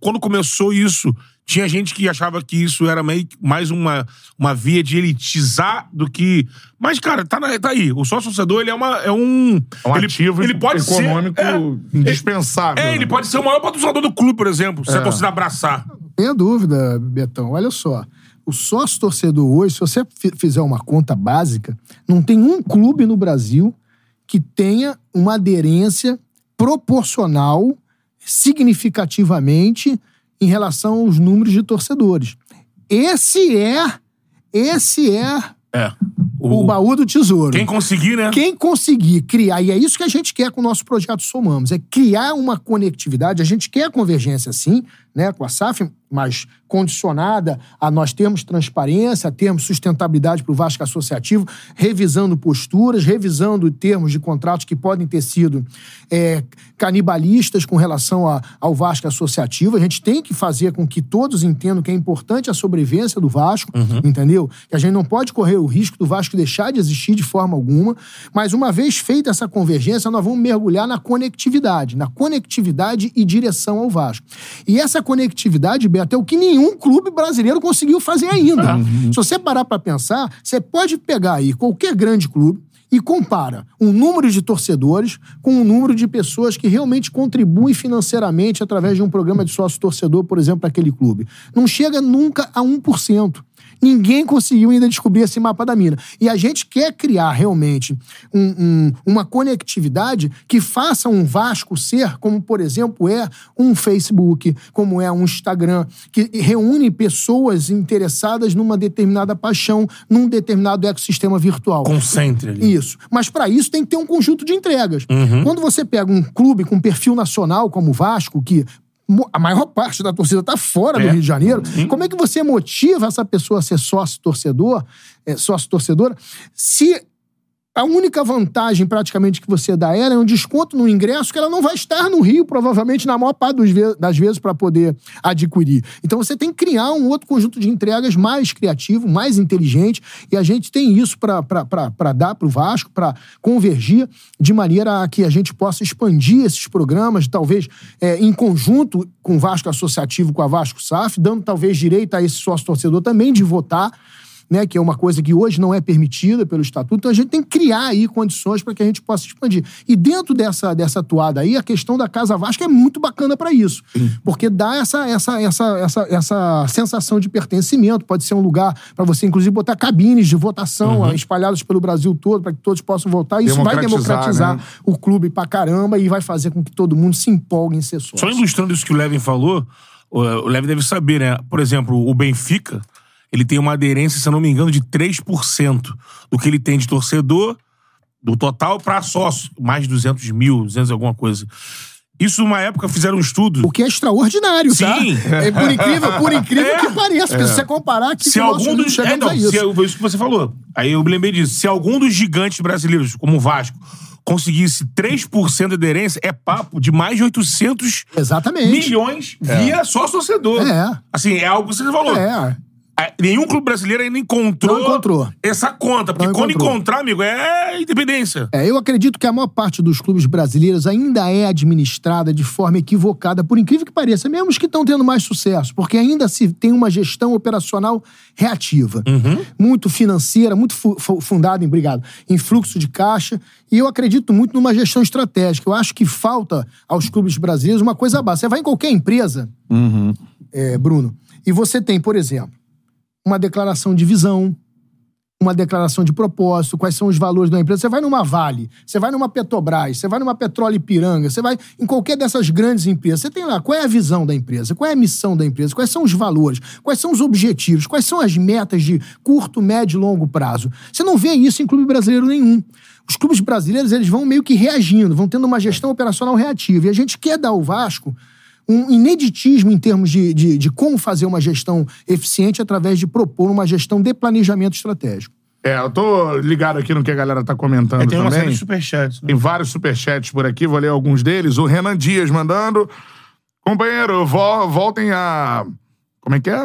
quando começou isso, tinha gente que achava que isso era meio mais uma, uma via de elitizar do que. Mas, cara, tá, na- tá aí. O sócio torcedor, ele é, uma, é um. É um ele, ativo ele pode econômico ser. É, indispensável. é, ele né? pode ser o maior patrocinador do clube, por exemplo, se a É. torcida abraçar. Tenha dúvida, Betão. Olha só. O sócio torcedor hoje, se você fi- fizer uma conta básica, não tem um clube no Brasil que tenha uma aderência proporcional, significativamente, em relação aos números de torcedores. Esse é, esse é É. o, baú do tesouro. Quem conseguir, né? Quem conseguir criar, e é isso que a gente quer com o nosso projeto Somamos, é criar uma conectividade. A gente quer a convergência, sim, né, com a SAF, mas condicionada a nós termos transparência, a termos sustentabilidade para o Vasco Associativo, revisando posturas, revisando termos de contratos que podem ter sido é, canibalistas com relação a- ao Vasco Associativo. A gente tem que fazer com que todos entendam que é importante a sobrevivência do Vasco, entendeu? Que a gente não pode correr o risco do Vasco deixar de existir de forma alguma, mas uma vez feita essa convergência, nós vamos mergulhar na conectividade, na conectividade e direção ao Vasco. E essa conectividade, Beto, é o que nenhum clube brasileiro conseguiu fazer ainda. Se você parar para pensar, você pode pegar aí qualquer grande clube e compara o número de torcedores com o número de pessoas que realmente contribuem financeiramente através de um programa de sócio-torcedor, por exemplo, para aquele clube. Não chega nunca a 1%. Ninguém conseguiu ainda descobrir esse mapa da mina. E a gente quer criar realmente um- um- uma conectividade que faça um Vasco ser, como por exemplo é um Facebook, como é um Instagram, que reúne pessoas interessadas numa determinada paixão, num determinado ecossistema virtual. Concentre ali. Isso. Mas para isso tem que ter um conjunto de entregas. Uhum. Quando você pega um clube com perfil nacional como o Vasco, que a maior parte da torcida está fora do É. Rio de Janeiro, como é que você motiva essa pessoa a ser sócio-torcedor, é, sócio-torcedora, se a única vantagem praticamente que você dá a ela é um desconto no ingresso que ela não vai estar no Rio, provavelmente, na maior parte das vezes, para poder adquirir. Então você tem que criar um outro conjunto de entregas mais criativo, mais inteligente, e a gente tem isso para dar para o Vasco, para convergir de maneira a que a gente possa expandir esses programas, talvez é, em conjunto com o Vasco Associativo, com a Vasco SAF, dando talvez direito a esse sócio-torcedor também de votar né, que é uma coisa que hoje não é permitida pelo estatuto. Então a gente tem que criar aí condições para que a gente possa expandir. E dentro dessa, dessa atuada aí, a questão da Casa Vasca é muito bacana para isso, porque dá essa, essa, essa, essa, essa sensação de pertencimento. Pode ser um lugar para você, inclusive, botar cabines de votação ah, espalhadas pelo Brasil todo para que todos possam votar. Isso vai Democratizar, democratizar né? o clube pra caramba e vai fazer com que todo mundo se empolgue em ser sócio. Só ilustrando isso que o Levin falou, o o Levin deve saber, né? Por exemplo, o Benfica, ele tem uma aderência, se eu não me engano, de 3% do que ele tem de torcedor, do total pra sócio. Mais de 200 mil, 200 e alguma coisa. Isso, numa época, fizeram um estudo. O que é extraordinário, tá? Sim. É por incrível, por incrível É. que pareça. Porque se você comparar aqui se com algum dos. É, não, a isso. se, foi isso que você falou. Aí eu me lembrei disso. Se algum dos gigantes brasileiros, como o Vasco, conseguisse 3% de aderência, é papo de mais de 800 Exatamente. milhões via sócio-torcedor. É. Assim, é algo que você falou. É. Nenhum clube brasileiro ainda encontrou, Não encontrou. essa conta. Porque Não quando encontrou. encontrar, amigo, é independência. É, eu acredito que a maior parte dos clubes brasileiros ainda é administrada de forma equivocada, por incrível que pareça, mesmo os que estão tendo mais sucesso, porque ainda se tem uma gestão operacional reativa, muito financeira, muito fu- fu- fundada em, obrigado, em fluxo de caixa, e eu acredito muito numa gestão estratégica. Eu acho que falta aos clubes brasileiros uma coisa básica. Você vai em qualquer empresa, é, Bruno, e você tem, por exemplo, uma declaração de visão, uma declaração de propósito, quais são os valores da empresa. Você vai numa Vale, você vai numa Petrobras, você vai numa Petróleo Ipiranga, você vai em qualquer dessas grandes empresas. Você tem lá qual é a visão da empresa, qual é a missão da empresa, quais são os valores, quais são os objetivos, quais são as metas de curto, médio e longo prazo. Você não vê isso em clube brasileiro nenhum. Os clubes brasileiros eles vão meio que reagindo, vão tendo uma gestão operacional reativa. E a gente quer dar ao Vasco um ineditismo em termos de, de, de como fazer uma gestão eficiente através de propor uma gestão de planejamento estratégico. É, eu tô ligado aqui no que a galera tá comentando Aí tem uma série também. de superchats. Né? Tem vários superchats por aqui, vou ler alguns deles. O Renan Dias mandando. Companheiro, vo- voltem a. Como é que é?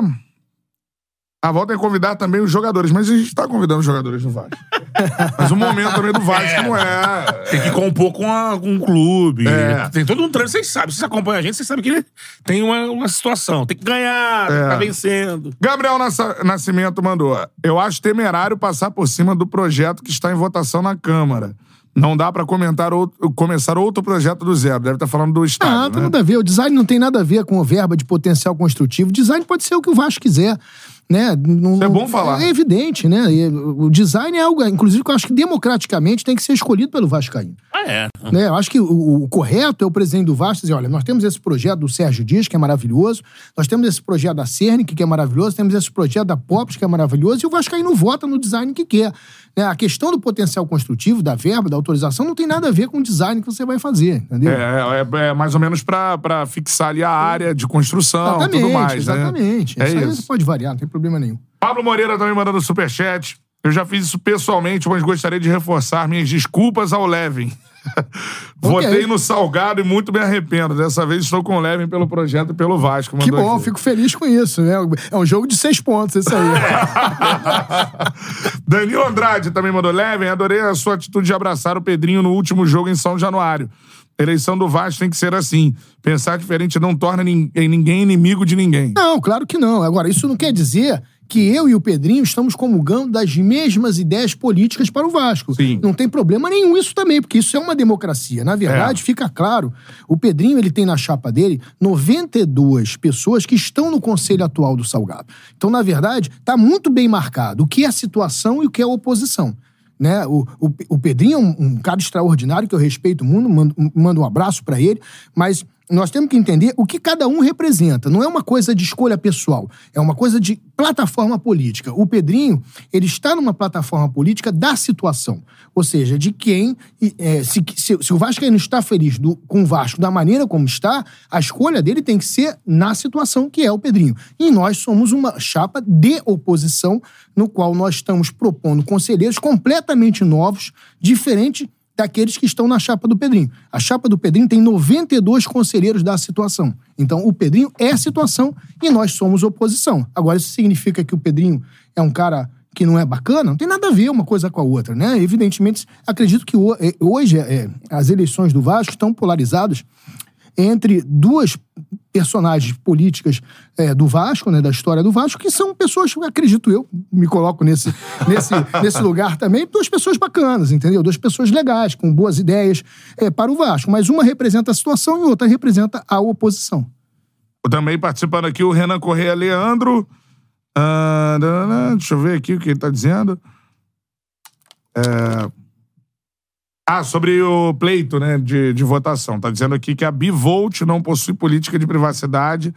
Ah, voltem a convidar também os jogadores. Mas a gente tá convidando os jogadores do Vasco. Mas o momento também do Vasco não é. Tem que compor com, a- com um clube. É. Tem todo um trânsito, vocês sabem. Vocês acompanham a gente, vocês sabem que tem uma, uma situação. Tem que ganhar, que É. tá vencendo. Gabriel Nascimento mandou. Eu acho temerário passar por cima do projeto que está em votação na Câmara. Não dá pra comentar outro- começar outro projeto do zero. Deve estar falando do Estado. Ah, tem né? nada a ver. O design não tem nada a ver com a verba de potencial construtivo. O design pode ser o que o Vasco quiser. Né? Não- Isso é não- bom falar. É evidente, né? E O design é algo, inclusive, que eu acho que democraticamente tem que ser escolhido pelo Vascaíno. Ah, é. né? Eu acho que o, o correto é o presidente do Vasco dizer: olha, nós temos esse projeto do Sérgio Dias, que é maravilhoso, nós temos esse projeto da Cernic, que é maravilhoso, temos esse projeto da Pops, que é maravilhoso, e o Vascaíno vota no design que quer. Né? A questão do potencial construtivo, da verba, da autorização, não tem nada a ver com o design que você vai fazer, entendeu? É, é- é mais ou menos pra fixar ali a área de construção e tudo mais, exatamente. né? É aí isso. pode variar, não tem problema nenhum. Pablo Moreira também mandando superchat. Eu já fiz isso pessoalmente, mas gostaria de reforçar minhas desculpas ao Levin. Votei no Salgado e muito me arrependo. Dessa vez estou com o Levin pelo projeto e pelo Vasco. Que bom, aqui. fico feliz com isso. Né? É um jogo de seis pontos, esse aí. Danilo Andrade também mandou. Levin, adorei a sua atitude de abraçar o Pedrinho no último jogo em São Januário. Eleição do Vasco tem que ser assim. Pensar diferente não torna nin- ninguém inimigo de ninguém. Não, claro que não. Agora, isso não quer dizer que eu e o Pedrinho estamos comulgando das mesmas ideias políticas para o Vasco. Sim. Não tem problema nenhum isso também, porque isso é uma democracia. Na verdade, É. fica claro, o Pedrinho ele tem na chapa dele 92 pessoas que estão no conselho atual do Salgado. Então, na verdade, está muito bem marcado o que é a situação e o que é a oposição. Né? O, o, o Pedrinho é um, um cara extraordinário que eu respeito muito, mando, mando um abraço para ele, mas nós temos que entender o que cada um representa. Não é uma coisa de escolha pessoal, é uma coisa de plataforma política. O Pedrinho, ele está numa plataforma política da situação. Ou seja, de quem. é, se, se, se o Vasco não está feliz do- com o Vasco da maneira como está, a escolha dele tem que ser na situação que é o Pedrinho. E nós somos uma chapa de oposição, no qual nós estamos propondo conselheiros completamente novos, diferente daqueles que estão na chapa do Pedrinho. A chapa do Pedrinho tem 92 conselheiros da situação. Então, o Pedrinho é a situação e nós somos oposição. Agora, isso significa que o Pedrinho é um cara que não é bacana? Não tem nada a ver uma coisa com a outra, né? Evidentemente, acredito que eh, hoje eh, as eleições do Vasco estão polarizadas entre duas personagens políticas eh, do Vasco, né, da história do Vasco, que são pessoas, acredito eu, me coloco nesse, nesse, nesse lugar também, duas pessoas bacanas, entendeu? Duas pessoas legais, com boas ideias eh, para o Vasco. Mas uma representa a situação e outra representa a oposição. Também participando aqui o Renan Correia Leandro. Ah, deixa eu ver aqui o que ele tá dizendo. É, Ah, sobre o pleito né, de, de votação. Tá dizendo aqui que a Bivolt não possui política de privacidade.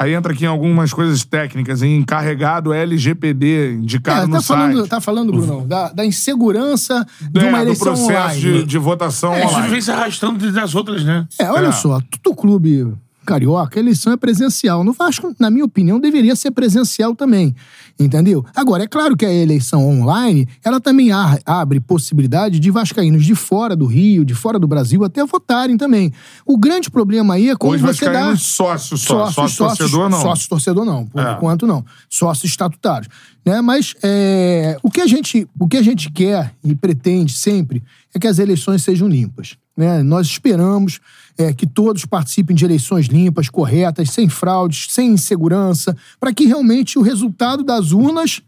Aí entra aqui em algumas coisas técnicas, em encarregado LGPD, indicado É, no tá, falando, site. tá falando, Bruno, da, da insegurança de É, uma do eleição processo online. de, de votação É, isso online. vem se arrastando das outras, né? É, olha É. só, todo clube carioca, a eleição é presencial. No Vasco, na minha opinião, deveria ser presencial também, entendeu? Agora, é claro que a eleição online, ela também abre possibilidade de vascaínos de fora do Rio, de fora do Brasil, até votarem também. O grande problema aí é como Hoje você dá... vascaínos sócios só. Sócio torcedor, não. Sócio torcedor não, por É. enquanto não. Sócios estatutários. Né? Mas é, o, que a gente, o que a gente quer e pretende sempre é que as eleições sejam limpas. Né? Nós esperamos é, que todos participem de eleições limpas, corretas, sem fraudes, sem insegurança, para que realmente o resultado das urnas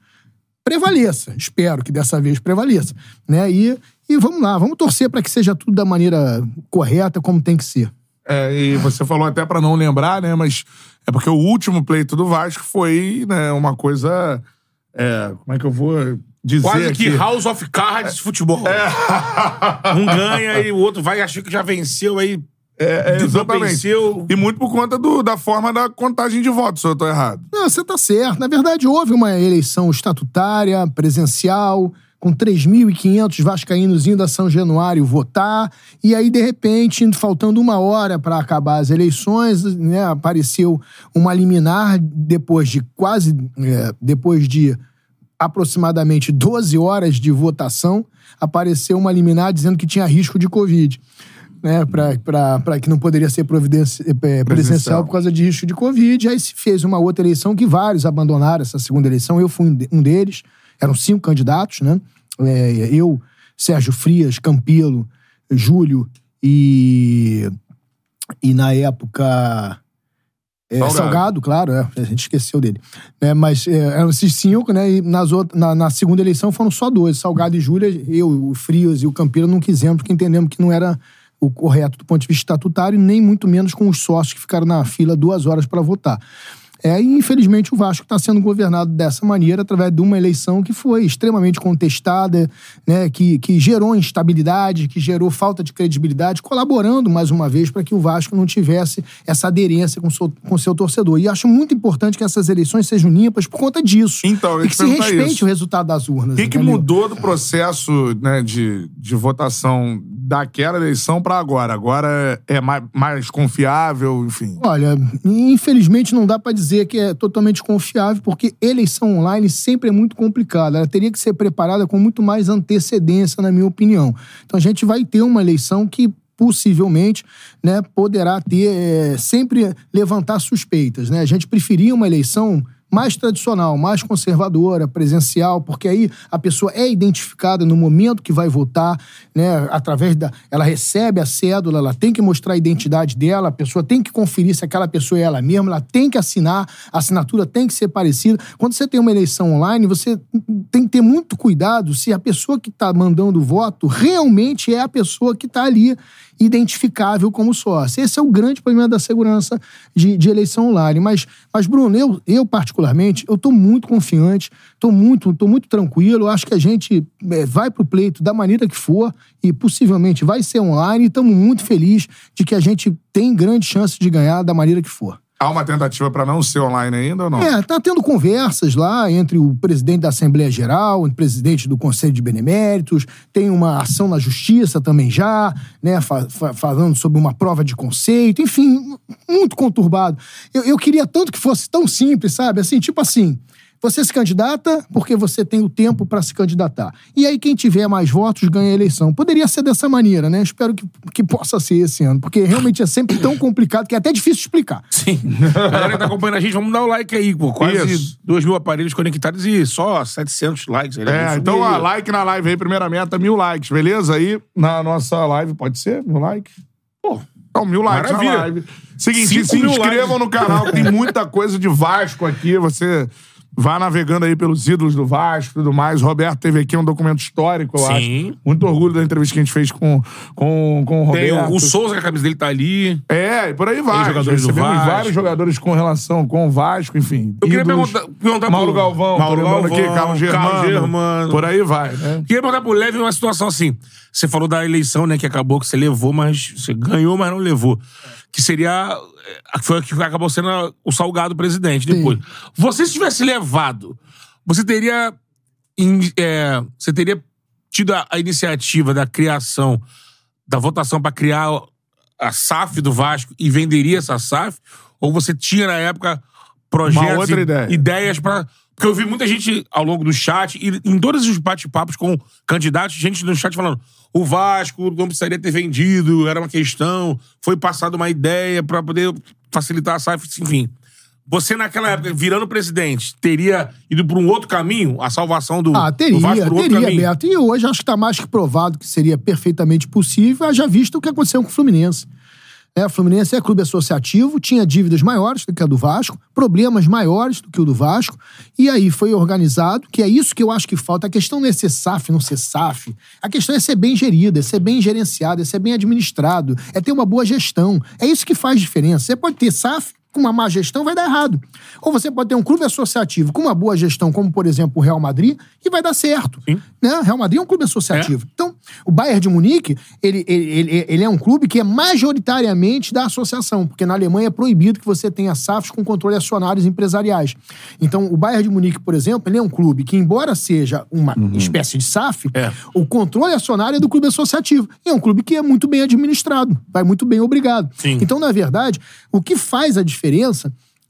prevaleça. Espero que dessa vez prevaleça. Né? E, e vamos lá, vamos torcer para que seja tudo da maneira correta, como tem que ser. É, e você falou até pra não lembrar, né? Mas é porque o último pleito do Vasco foi né, uma coisa. é, como é que eu vou dizer Quase aqui? que House of Cards de futebol. Um ganha e o outro vai achar que já venceu, aí É, é, exatamente. venceu. E muito por conta do- da forma da contagem de votos, se eu tô errado. Não, você tá certo. Na verdade, houve uma eleição estatutária, presencial, com 3.500 vascaínos indo a São Januário votar, e aí, de repente, faltando uma hora para acabar as eleições, né, apareceu uma liminar depois de quase... é, depois de aproximadamente 12 horas de votação, apareceu uma liminar dizendo que tinha risco de Covid. Né, para que não poderia ser eh, presencial por causa de risco de Covid. Aí se fez uma outra eleição que vários abandonaram essa segunda eleição. Eu fui um um deles. Eram cinco candidatos, né? é, eu, Sérgio Frias, Campelo, Júlio e. E na época. É, Salgado. Salgado. claro, é, a gente esqueceu dele. Né, mas é, eram esses cinco, né? E nas na, na segunda eleição foram só dois. Salgado e Júlia, eu, o Frias e o Campelo não quisemos, porque entendemos que não era o correto do ponto de vista estatutário, nem muito menos com os sócios que ficaram na fila duas horas para votar. É, e infelizmente o Vasco está sendo governado dessa maneira através de uma eleição que foi extremamente contestada, né, que, que gerou instabilidade, que gerou falta de credibilidade, colaborando mais uma vez para que o Vasco não tivesse essa aderência com seu, com seu torcedor. E acho muito importante que essas eleições sejam limpas por conta disso. Então, e que se respeite isso. o resultado das urnas. O que, que mudou do processo né, de, de votação daquela eleição pra agora? Agora é mais, mais confiável, enfim. Olha, infelizmente não dá pra dizer que é totalmente confiável, porque eleição online sempre é muito complicada. Ela teria que ser preparada com muito mais antecedência, na minha opinião. Então a gente vai ter uma eleição que possivelmente né, poderá ter é, sempre levantar suspeitas. Né? A gente preferia uma eleição mais tradicional, mais conservadora, presencial, porque aí a pessoa é identificada no momento que vai votar, né, através da, ela recebe a cédula, ela tem que mostrar a identidade dela, a pessoa tem que conferir se aquela pessoa é ela mesma, ela tem que assinar, a assinatura tem que ser parecida. Quando você tem uma eleição online, você tem que ter muito cuidado se a pessoa que está mandando o voto realmente é a pessoa que está ali identificável como sócio. Esse é o grande problema da segurança de, de eleição online. Mas, mas Bruno, eu, eu particularmente, eu estou muito confiante, estou muito, tô muito tranquilo. Acho que a gente é, vai para o pleito da maneira que for e possivelmente vai ser online. E estamos muito felizes de que a gente tem grande chance de ganhar da maneira que for. Há uma tentativa pra não ser online ainda ou não? É, tá tendo conversas lá entre o presidente da Assembleia Geral, o presidente do Conselho de Beneméritos, tem uma ação na Justiça também já, né, fa- fa- falando sobre uma prova de conceito, enfim, muito conturbado. Eu, eu queria tanto que fosse tão simples, sabe? Assim, tipo assim, você se candidata porque você tem o tempo para se candidatar. E aí quem tiver mais votos ganha a eleição. Poderia ser dessa maneira, né? Espero que, que possa ser esse ano, porque realmente é sempre tão complicado que é até difícil explicar. Sim. A galera que tá acompanhando a gente, vamos dar o like aí, pô. Quase Isso. 2 mil aparelhos conectados e só 700 likes. Aí, né? É, então, ó, like na live aí, primeira meta, mil likes, beleza? Aí, na nossa live, pode ser? Mil likes? Pô, Então, mil likes Maravilha. na live. Seguinte, Cinco se inscrevam likes. no canal, tem muita coisa de Vasco aqui. Você vá navegando aí pelos ídolos do Vasco e tudo mais. O Roberto teve aqui um documento histórico, eu Sim. acho. Muito orgulho da entrevista que a gente fez com, com, com o tem Roberto. o, o Souza, que a camisa dele tá ali. É, e por aí vai. jogadores do Vasco. vários jogadores com relação com o Vasco, enfim. Eu queria perguntar, perguntar Mauro pro- Galvão, Mauro Galvão, aqui, Carlos Germano. Carlos Germano. Por aí vai, né? Queria perguntar pro Leve uma situação assim. Você falou da eleição, né? Que acabou que você levou, mas você ganhou, mas não levou. Que seria. eh, Foi a que acabou sendo o salgado presidente depois. Você, se tivesse levado, você teria. é, você teria tido a, a iniciativa da criação, da votação pra criar a SAF do Vasco e venderia essa SAF? Ou você tinha, na época, projetos outra e- ideia. ideias pra. Porque eu vi muita gente ao longo do chat, e em todos os bate-papos com candidatos, gente no chat falando: o Vasco não precisaria ter vendido, era uma questão, foi passada uma ideia pra poder facilitar a SAF, enfim. Você, naquela época, virando presidente, teria ido por um outro caminho? A salvação do, Ah, do teria, Vasco por outro teria, caminho? Beto. E hoje acho que está mais que provado que seria perfeitamente possível, haja visto o que aconteceu com o Fluminense. É, Fluminense é clube associativo, tinha dívidas maiores do que a do Vasco, problemas maiores do que o do Vasco, e aí foi organizado, que é isso que eu acho que falta. A questão não é ser SAF, não ser SAF. A questão é ser bem gerida, é ser bem gerenciado, é ser bem administrado, é ter uma boa gestão. É isso que faz diferença. Você pode ter SAF com uma má gestão vai dar errado. Ou você pode ter um clube associativo com uma boa gestão, como por exemplo o Real Madrid, e vai dar certo. Né? O Real Madrid é um clube associativo. Então, o Bayern de Munique, ele, ele, ele, ele é um clube que é majoritariamente da associação, porque na Alemanha é proibido que você tenha SAFs com controle acionários empresariais. Então, o Bayern de Munique, por exemplo, ele é um clube que, embora seja uma espécie de SAF, É. o controle acionário é do clube associativo. E é um clube que é muito bem administrado, vai muito bem, obrigado. Sim. Então, na verdade, o que faz a diferença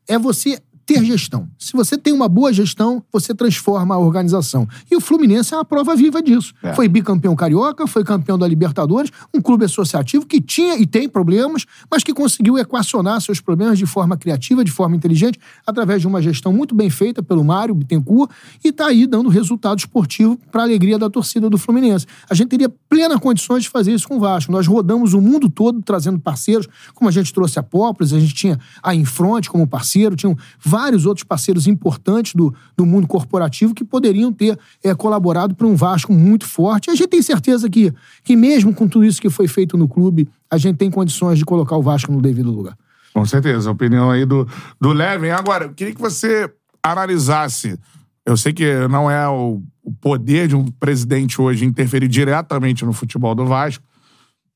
é você ter gestão. Se você tem uma boa gestão, você transforma a organização. E o Fluminense é a prova viva disso. É. Foi bicampeão carioca, foi campeão da Libertadores, um clube associativo que tinha e tem problemas, mas que conseguiu equacionar seus problemas de forma criativa, de forma inteligente, através de uma gestão muito bem feita pelo Mário Bittencourt e está aí dando resultado esportivo para a alegria da torcida do Fluminense. A gente teria plena condições de fazer isso com o Vasco. Nós rodamos o mundo todo trazendo parceiros, como a gente trouxe a Poplas, a gente tinha a Infront como parceiro, tinham vários outros parceiros importantes do, do mundo corporativo que poderiam ter eh, colaborado para um Vasco muito forte. A gente tem certeza que, que mesmo com tudo isso que foi feito no clube, a gente tem condições de colocar o Vasco no devido lugar. Com certeza, a opinião aí do, do Levin. Agora, eu queria que você analisasse. Eu sei que não é o, o poder de um presidente hoje interferir diretamente no futebol do Vasco,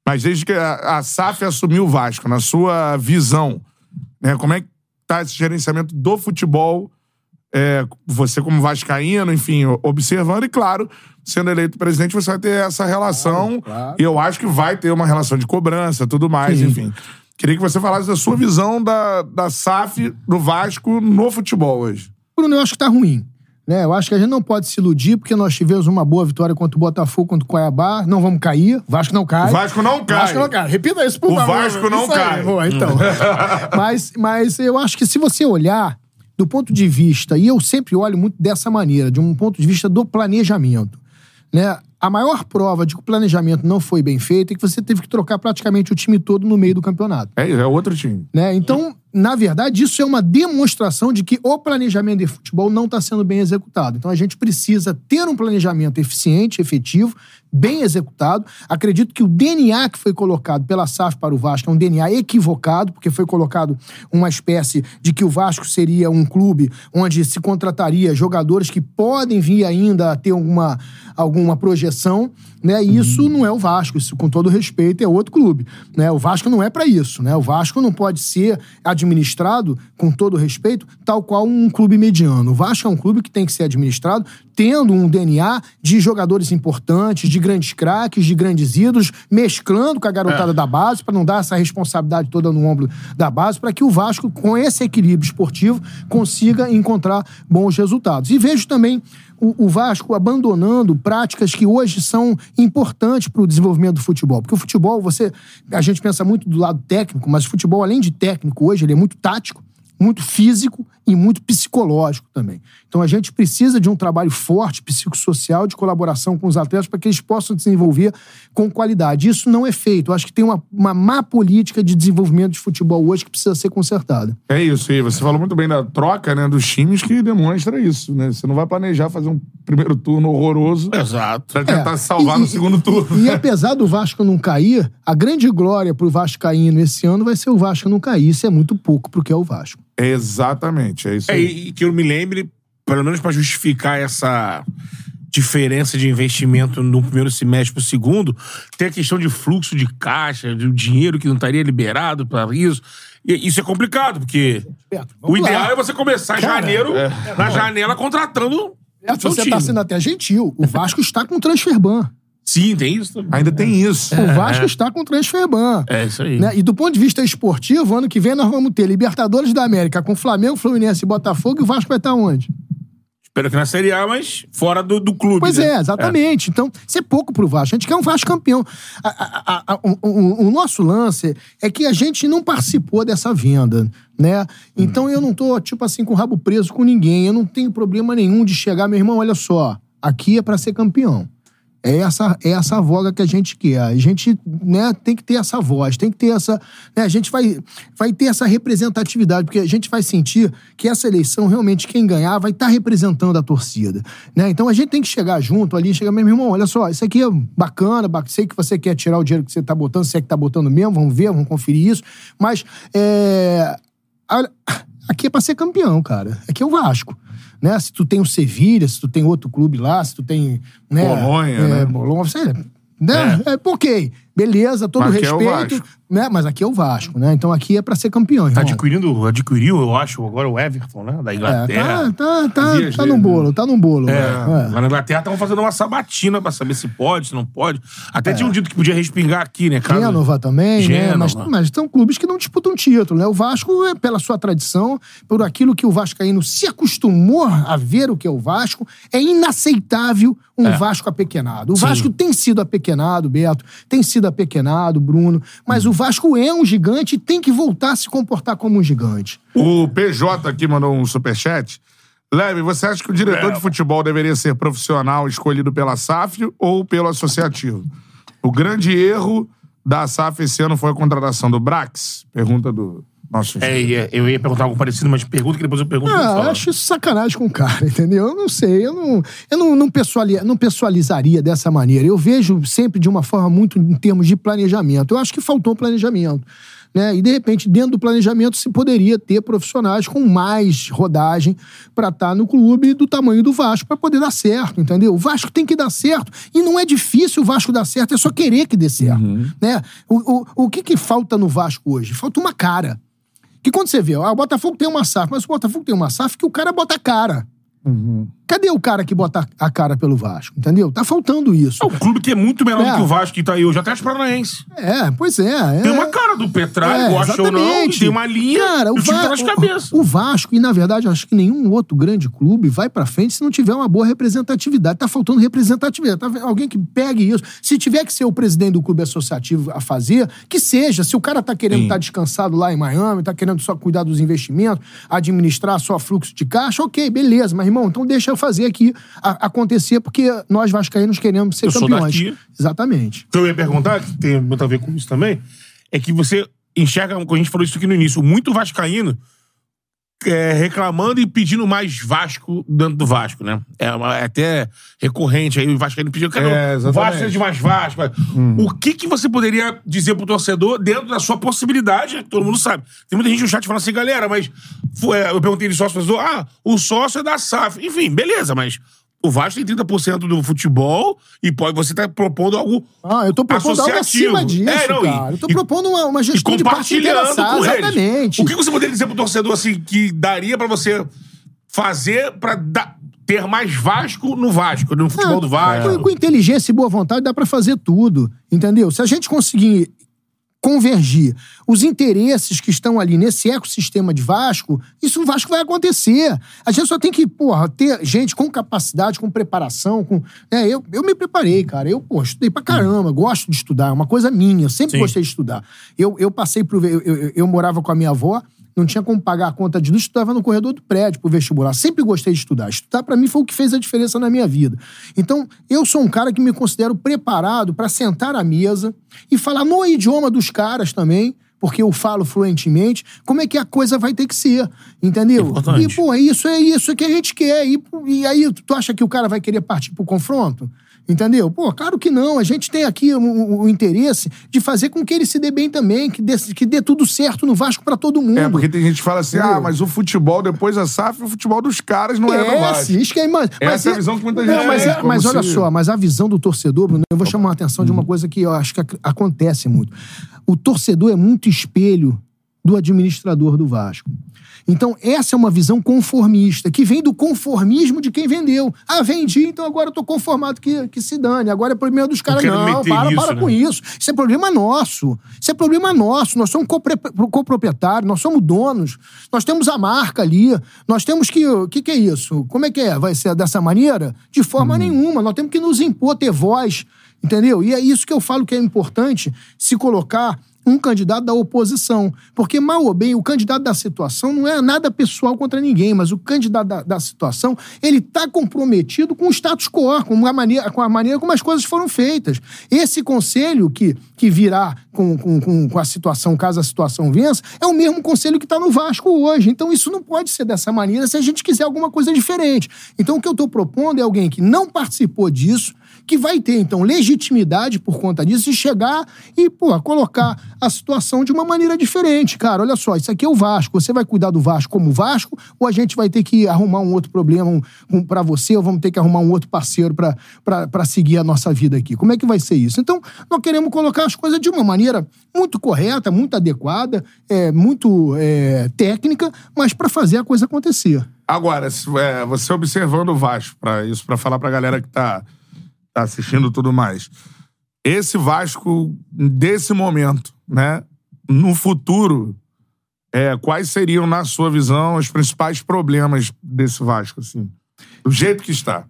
mas desde que a, a SAF assumiu o Vasco, na sua visão, né, como é que tá esse gerenciamento do futebol? é, você como vascaíno, enfim, observando e, claro, sendo eleito presidente, você vai ter essa relação. claro. E eu acho que vai ter uma relação de cobrança, tudo mais, Sim. enfim. Queria que você falasse da sua visão da, da SAF do Vasco no futebol hoje. Bruno, eu acho que tá ruim. Né? Eu acho que a gente não pode se iludir, porque nós tivemos uma boa vitória contra o Botafogo, contra o Cuiabá. Não vamos cair. O Vasco não cai. O Vasco não cai. O Vasco não cai. Repita isso, por O favor. Vasco não Isso aí, cai. boa, então. mas, mas eu acho que se você olhar do ponto de vista, e eu sempre olho muito dessa maneira, de um ponto de vista do planejamento, né? A maior prova de que o planejamento não foi bem feito é que você teve que trocar praticamente o time todo no meio do campeonato É, é outro time. né? Então, na verdade, isso é uma demonstração de que o planejamento de futebol não está sendo bem executado. Então, a gente precisa ter um planejamento eficiente, efetivo, bem executado. Acredito que o DNA que foi colocado pela SAF para o Vasco é um DNA equivocado, porque foi colocado uma espécie de que o Vasco seria um clube onde se contrataria jogadores que podem vir ainda a ter alguma, alguma projeção, né? E isso não é o Vasco, isso com todo respeito é outro clube, né? O Vasco não é para isso, né? O Vasco não pode ser administrado com todo respeito, tal qual um clube mediano. O Vasco é um clube que tem que ser administrado tendo um DNA de jogadores importantes, de grandes craques, de grandes ídolos, mesclando com a garotada da base para não dar essa responsabilidade toda no ombro da base, para que o Vasco com esse equilíbrio esportivo consiga encontrar bons resultados. E vejo também o, o Vasco abandonando práticas que hoje são importantes para o desenvolvimento do futebol. Porque o futebol, você. A gente pensa muito do lado técnico, mas o futebol, além de técnico, hoje ele é muito tático, muito físico e muito psicológico também. Então a gente precisa de um trabalho forte, psicossocial, de colaboração com os atletas para que eles possam desenvolver com qualidade. Isso não é feito. Eu acho que tem uma, uma má política de desenvolvimento de futebol hoje que precisa ser consertada. É isso, e você falou muito bem da troca né, dos times que demonstra isso, né? Você não vai planejar fazer um primeiro turno horroroso Exato. pra tentar É, se salvar e- no e- segundo turno. E apesar do Vasco não cair, a grande glória pro Vascaíno esse ano vai ser o Vasco não cair. Isso é muito pouco pro que é o Vasco. Exatamente, é isso É, aí. e que eu me lembre, pelo menos pra justificar essa diferença de investimento no primeiro semestre pro segundo, tem a questão de fluxo de caixa, de dinheiro que não estaria liberado para isso. E isso é complicado, porque Beto, o vamos lá. ideal é você começar em Cara, janeiro, na janela, contratando Beto, seu você time. tá sendo até gentil. O Vasco está com transfer ban. Sim, tem isso também. Ainda tem isso. O Vasco está com transfer ban. É isso aí. Né? E do ponto de vista esportivo, ano que vem nós vamos ter Libertadores da América com Flamengo, Fluminense e Botafogo e o Vasco vai estar onde? Espero que na Série A, mas fora do, do clube. Pois né? é, exatamente. Então, isso é pouco pro Vasco. A gente quer um Vasco campeão. A- a- a- a- o, o- o nosso lance é que a gente não participou dessa venda, né? Então eu não tô, tipo assim, com o rabo preso com ninguém. Eu não tenho problema nenhum de chegar, meu irmão, olha só, aqui é pra ser campeão. É essa, é essa voga que a gente quer. A gente né, tem que ter essa voz, tem que ter essa. Né, a gente vai, vai ter essa representatividade, porque a gente vai sentir que essa eleição, realmente, quem ganhar vai estar representando a torcida. Né? Então a gente tem que chegar junto ali, chegar, meu irmão, olha só, isso aqui é bacana, ba- sei que você quer tirar o dinheiro que você está botando, se é que está botando mesmo, vamos ver, vamos conferir isso. Mas é, aqui é pra ser campeão, cara. Aqui é o Vasco. Né? Se tu tem o Sevilha, se tu tem outro clube lá, se tu tem. Né, Bolonha, é, né? Bolonha, você, né? É. ok. beleza, todo Mas é respeito. Né? Mas aqui é o Vasco, né? Então aqui é pra ser campeão, Tá adquirindo, adquiriu, eu acho, agora o Everton, né? Da É, Inglaterra. tá, tá, tá, tá dele, no bolo, tá no bolo. É, É. Lá na Inglaterra estavam fazendo uma sabatina pra saber se pode, se não pode. Até É. tinha um dito que podia respingar aqui, né, cara? Gênova também, né? Gênova. Mas, mas são clubes que não disputam título, né? O Vasco, é pela sua tradição, por aquilo que o Vascaíno se acostumou a ver o que é o Vasco, é inaceitável um Vasco apequenado. O Vasco tem sido apequenado, Beto, tem sido apequenado, Bruno, mas o Vasco é um gigante e tem que voltar a se comportar como um gigante. O PJ aqui mandou um superchat. Leve, você acha que o diretor de futebol deveria ser profissional escolhido pela SAF ou pelo associativo? O grande erro da SAF esse ano foi a contratação do Brax? Pergunta do É, ia- eu ia perguntar algo parecido, mas pergunta que depois eu pergunto. Ah, eu acho isso sacanagem com o cara, entendeu? Eu não sei, eu não, eu não, não, não pessoalizaria dessa maneira. Eu vejo sempre de uma forma muito em termos de planejamento. Eu acho que faltou planejamento. Né? E, de repente, dentro do planejamento, se poderia ter profissionais com mais rodagem para estar no clube do tamanho do Vasco, para poder dar certo, entendeu? O Vasco tem que dar certo. E não é difícil o Vasco dar certo, é só querer que dê certo. Né? O, o, o que, que falta no Vasco hoje? Falta uma cara. Que quando você vê, ah, o Botafogo tem uma SAF, mas o Botafogo tem uma SAF que o cara bota a cara. Cadê o cara que bota a cara pelo Vasco? Entendeu? Tá faltando isso. É um clube que é muito menor É. do que o Vasco que tá aí hoje, até as Paranaense. É, pois é. é. Tem uma cara do Petralha, É, gosta ou não, tem uma linha, Cara, o, tá Va- o- o Vasco, e na verdade, acho que nenhum outro grande clube vai pra frente se não tiver uma boa representatividade. Tá faltando representatividade. Tá alguém que pegue isso. Se tiver que ser o presidente do clube associativo a fazer, que seja. Se o cara tá querendo estar descansado lá em Miami, tá querendo só cuidar dos investimentos, administrar só fluxo de caixa, ok, beleza. Mas, irmão, então deixa fazer aqui a- acontecer, porque nós vascaínos queremos ser Eu sou campeões. daqui. Exatamente. O que eu ia perguntar, que tem muito a ver com isso também, é que você enxerga, como a gente falou isso aqui no início, muito vascaíno é, reclamando e pedindo mais Vasco dentro do Vasco, né? É, uma- é até recorrente aí, o Vascaíno pedindo, cara, É. Vasco precisa de mais Vasco. O que que você poderia dizer pro torcedor dentro da sua possibilidade, todo mundo sabe? Tem muita gente no chat falando assim, galera, mas é, eu perguntei de sócio, torcedor, ah, o sócio é da SAF. Enfim, beleza, mas o Vasco tem 30% do futebol e pode, você tá propondo algo Ah, eu tô propondo algo Associativo. acima disso, É, não, e- cara. Eu tô e- propondo uma, uma e gestão de parte compartilhando interessada. com eles. Exatamente. O que você poderia dizer pro torcedor assim que daria pra você fazer pra dar- ter mais Vasco no Vasco, no futebol Ah, do Vasco? Com, com inteligência e boa vontade dá pra fazer tudo, entendeu? Se a gente conseguir convergir os interesses que estão ali nesse ecossistema de Vasco, isso no Vasco vai acontecer. A gente só tem que, porra, ter gente com capacidade, com preparação, com... né, eu, eu me preparei, cara. Eu, pô, estudei pra caramba, gosto de estudar, é uma coisa minha, eu sempre Sim. gostei de estudar. Eu, eu passei pro... Eu, eu, eu morava com a minha avó, não tinha como pagar a conta de luz, estudava no corredor do prédio pro vestibular. Sempre gostei de estudar. Estudar, pra mim, foi o que fez a diferença na minha vida. Então, eu sou um cara que me considero preparado pra sentar à mesa e falar no idioma dos caras também, porque eu falo fluentemente, como é que a coisa vai ter que ser, entendeu? Importante. E, pô, isso é isso que a gente quer. E, e aí, tu acha que o cara vai querer partir pro confronto? Entendeu? Pô, claro que não. A gente tem aqui o, o- o interesse de fazer com que ele se dê bem também, que dê, que dê tudo certo no Vasco pra todo mundo. É, porque tem gente que fala assim, Entendeu? ah, mas o futebol depois da SAF, o futebol dos caras não é, do Vasco. isso que é, mas, Essa é a visão que muita não, gente mas, tem, é- mas olha se- só, mas a visão do torcedor, Bruno, eu vou chamar a atenção de uma coisa que eu acho que ac- acontece muito. O torcedor é muito espelho do administrador do Vasco. Então, essa é uma visão conformista, que vem do conformismo de quem vendeu. Ah, vendi, então agora eu tô conformado que, que se dane. Agora é problema dos caras. Não, para, nisso, para né? com isso. Isso é problema nosso. Isso é problema nosso. Nós somos coproprietários, nós somos donos, nós temos a marca ali. Nós temos que. O que, que é isso? Como é que é? Vai ser dessa maneira? De forma nenhuma. Nós temos que nos impor, ter voz. Entendeu? E é isso que eu falo que é importante se colocar um candidato da oposição. Porque, mal ou bem, o candidato da situação não é nada pessoal contra ninguém, mas o candidato da, da situação, ele está comprometido com o status quo, com a, maneira, com a maneira como as coisas foram feitas. Esse conselho que, que virá com, com, com, com a situação, caso a situação vença, é o mesmo conselho que está no Vasco hoje. Então, isso não pode ser dessa maneira se a gente quiser alguma coisa diferente. Então, o que eu estou propondo é alguém que não participou disso, que vai ter, então, legitimidade por conta disso e chegar e, pô, colocar a situação de uma maneira diferente. Cara, olha só, isso aqui é o Vasco. Você vai cuidar do Vasco como Vasco ou a gente vai ter que arrumar um outro problema um, um, para você ou vamos ter que arrumar um outro parceiro para seguir a nossa vida aqui? Como é que vai ser isso? Então, nós queremos colocar as coisas de uma maneira muito correta, muito adequada, é, muito é, técnica, mas para fazer a coisa acontecer. Agora, é, você observando o Vasco, para isso, para falar pra galera que tá, tá assistindo tudo mais. Esse Vasco, desse momento, né? No futuro, é, quais seriam, na sua visão, os principais problemas desse Vasco, assim? Do jeito que está.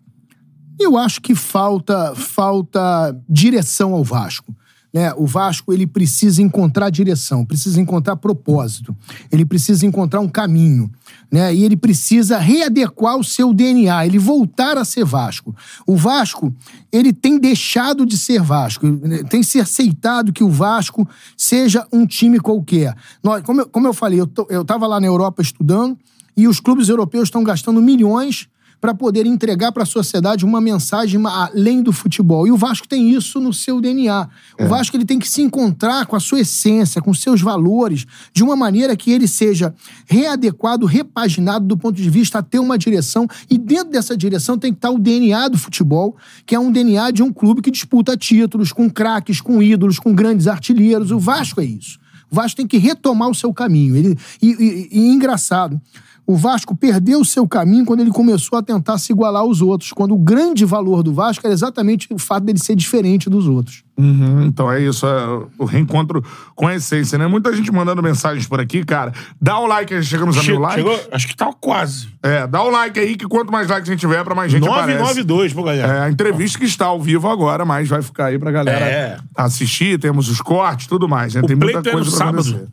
Eu acho que falta falta direção ao Vasco. Né? O Vasco ele precisa encontrar direção, precisa encontrar propósito, ele precisa encontrar um caminho, né? E ele precisa readequar o seu DNA, ele voltar a ser Vasco. O Vasco ele tem deixado de ser Vasco, tem se aceitado que o Vasco seja um time qualquer. Nós, como, eu, como eu falei, eu, tô, eu tava lá na Europa estudando e os clubes europeus estão gastando milhões para poder entregar para a sociedade uma mensagem além do futebol. E o Vasco tem isso no seu DNA. O Vasco ele tem que se encontrar com a sua essência, com seus valores, de uma maneira que ele seja readequado, repaginado do ponto de vista a ter uma direção. E dentro dessa direção tem que estar o DNA do futebol, que é um DNA de um clube que disputa títulos, com craques, com ídolos, com grandes artilheiros. O Vasco é isso. O Vasco tem que retomar o seu caminho. Ele, e, e- e engraçado, o Vasco perdeu o seu caminho quando ele começou a tentar se igualar aos outros. Quando o grande valor do Vasco era exatamente o fato dele ser diferente dos outros. Uhum, então é isso, é o reencontro com a essência, né? Muita gente mandando mensagens por aqui, cara. Dá o like, chegamos a Che- mil likes. chegou, acho que tá quase. É, dá o like aí, que quanto mais likes a gente tiver, pra mais gente aparece. 992, pô, galera. É, a entrevista que está ao vivo agora, mas vai ficar aí pra galera É. assistir. Temos os cortes, tudo mais, né? O Tem muita pleito é no coisa pra sábado. acontecer.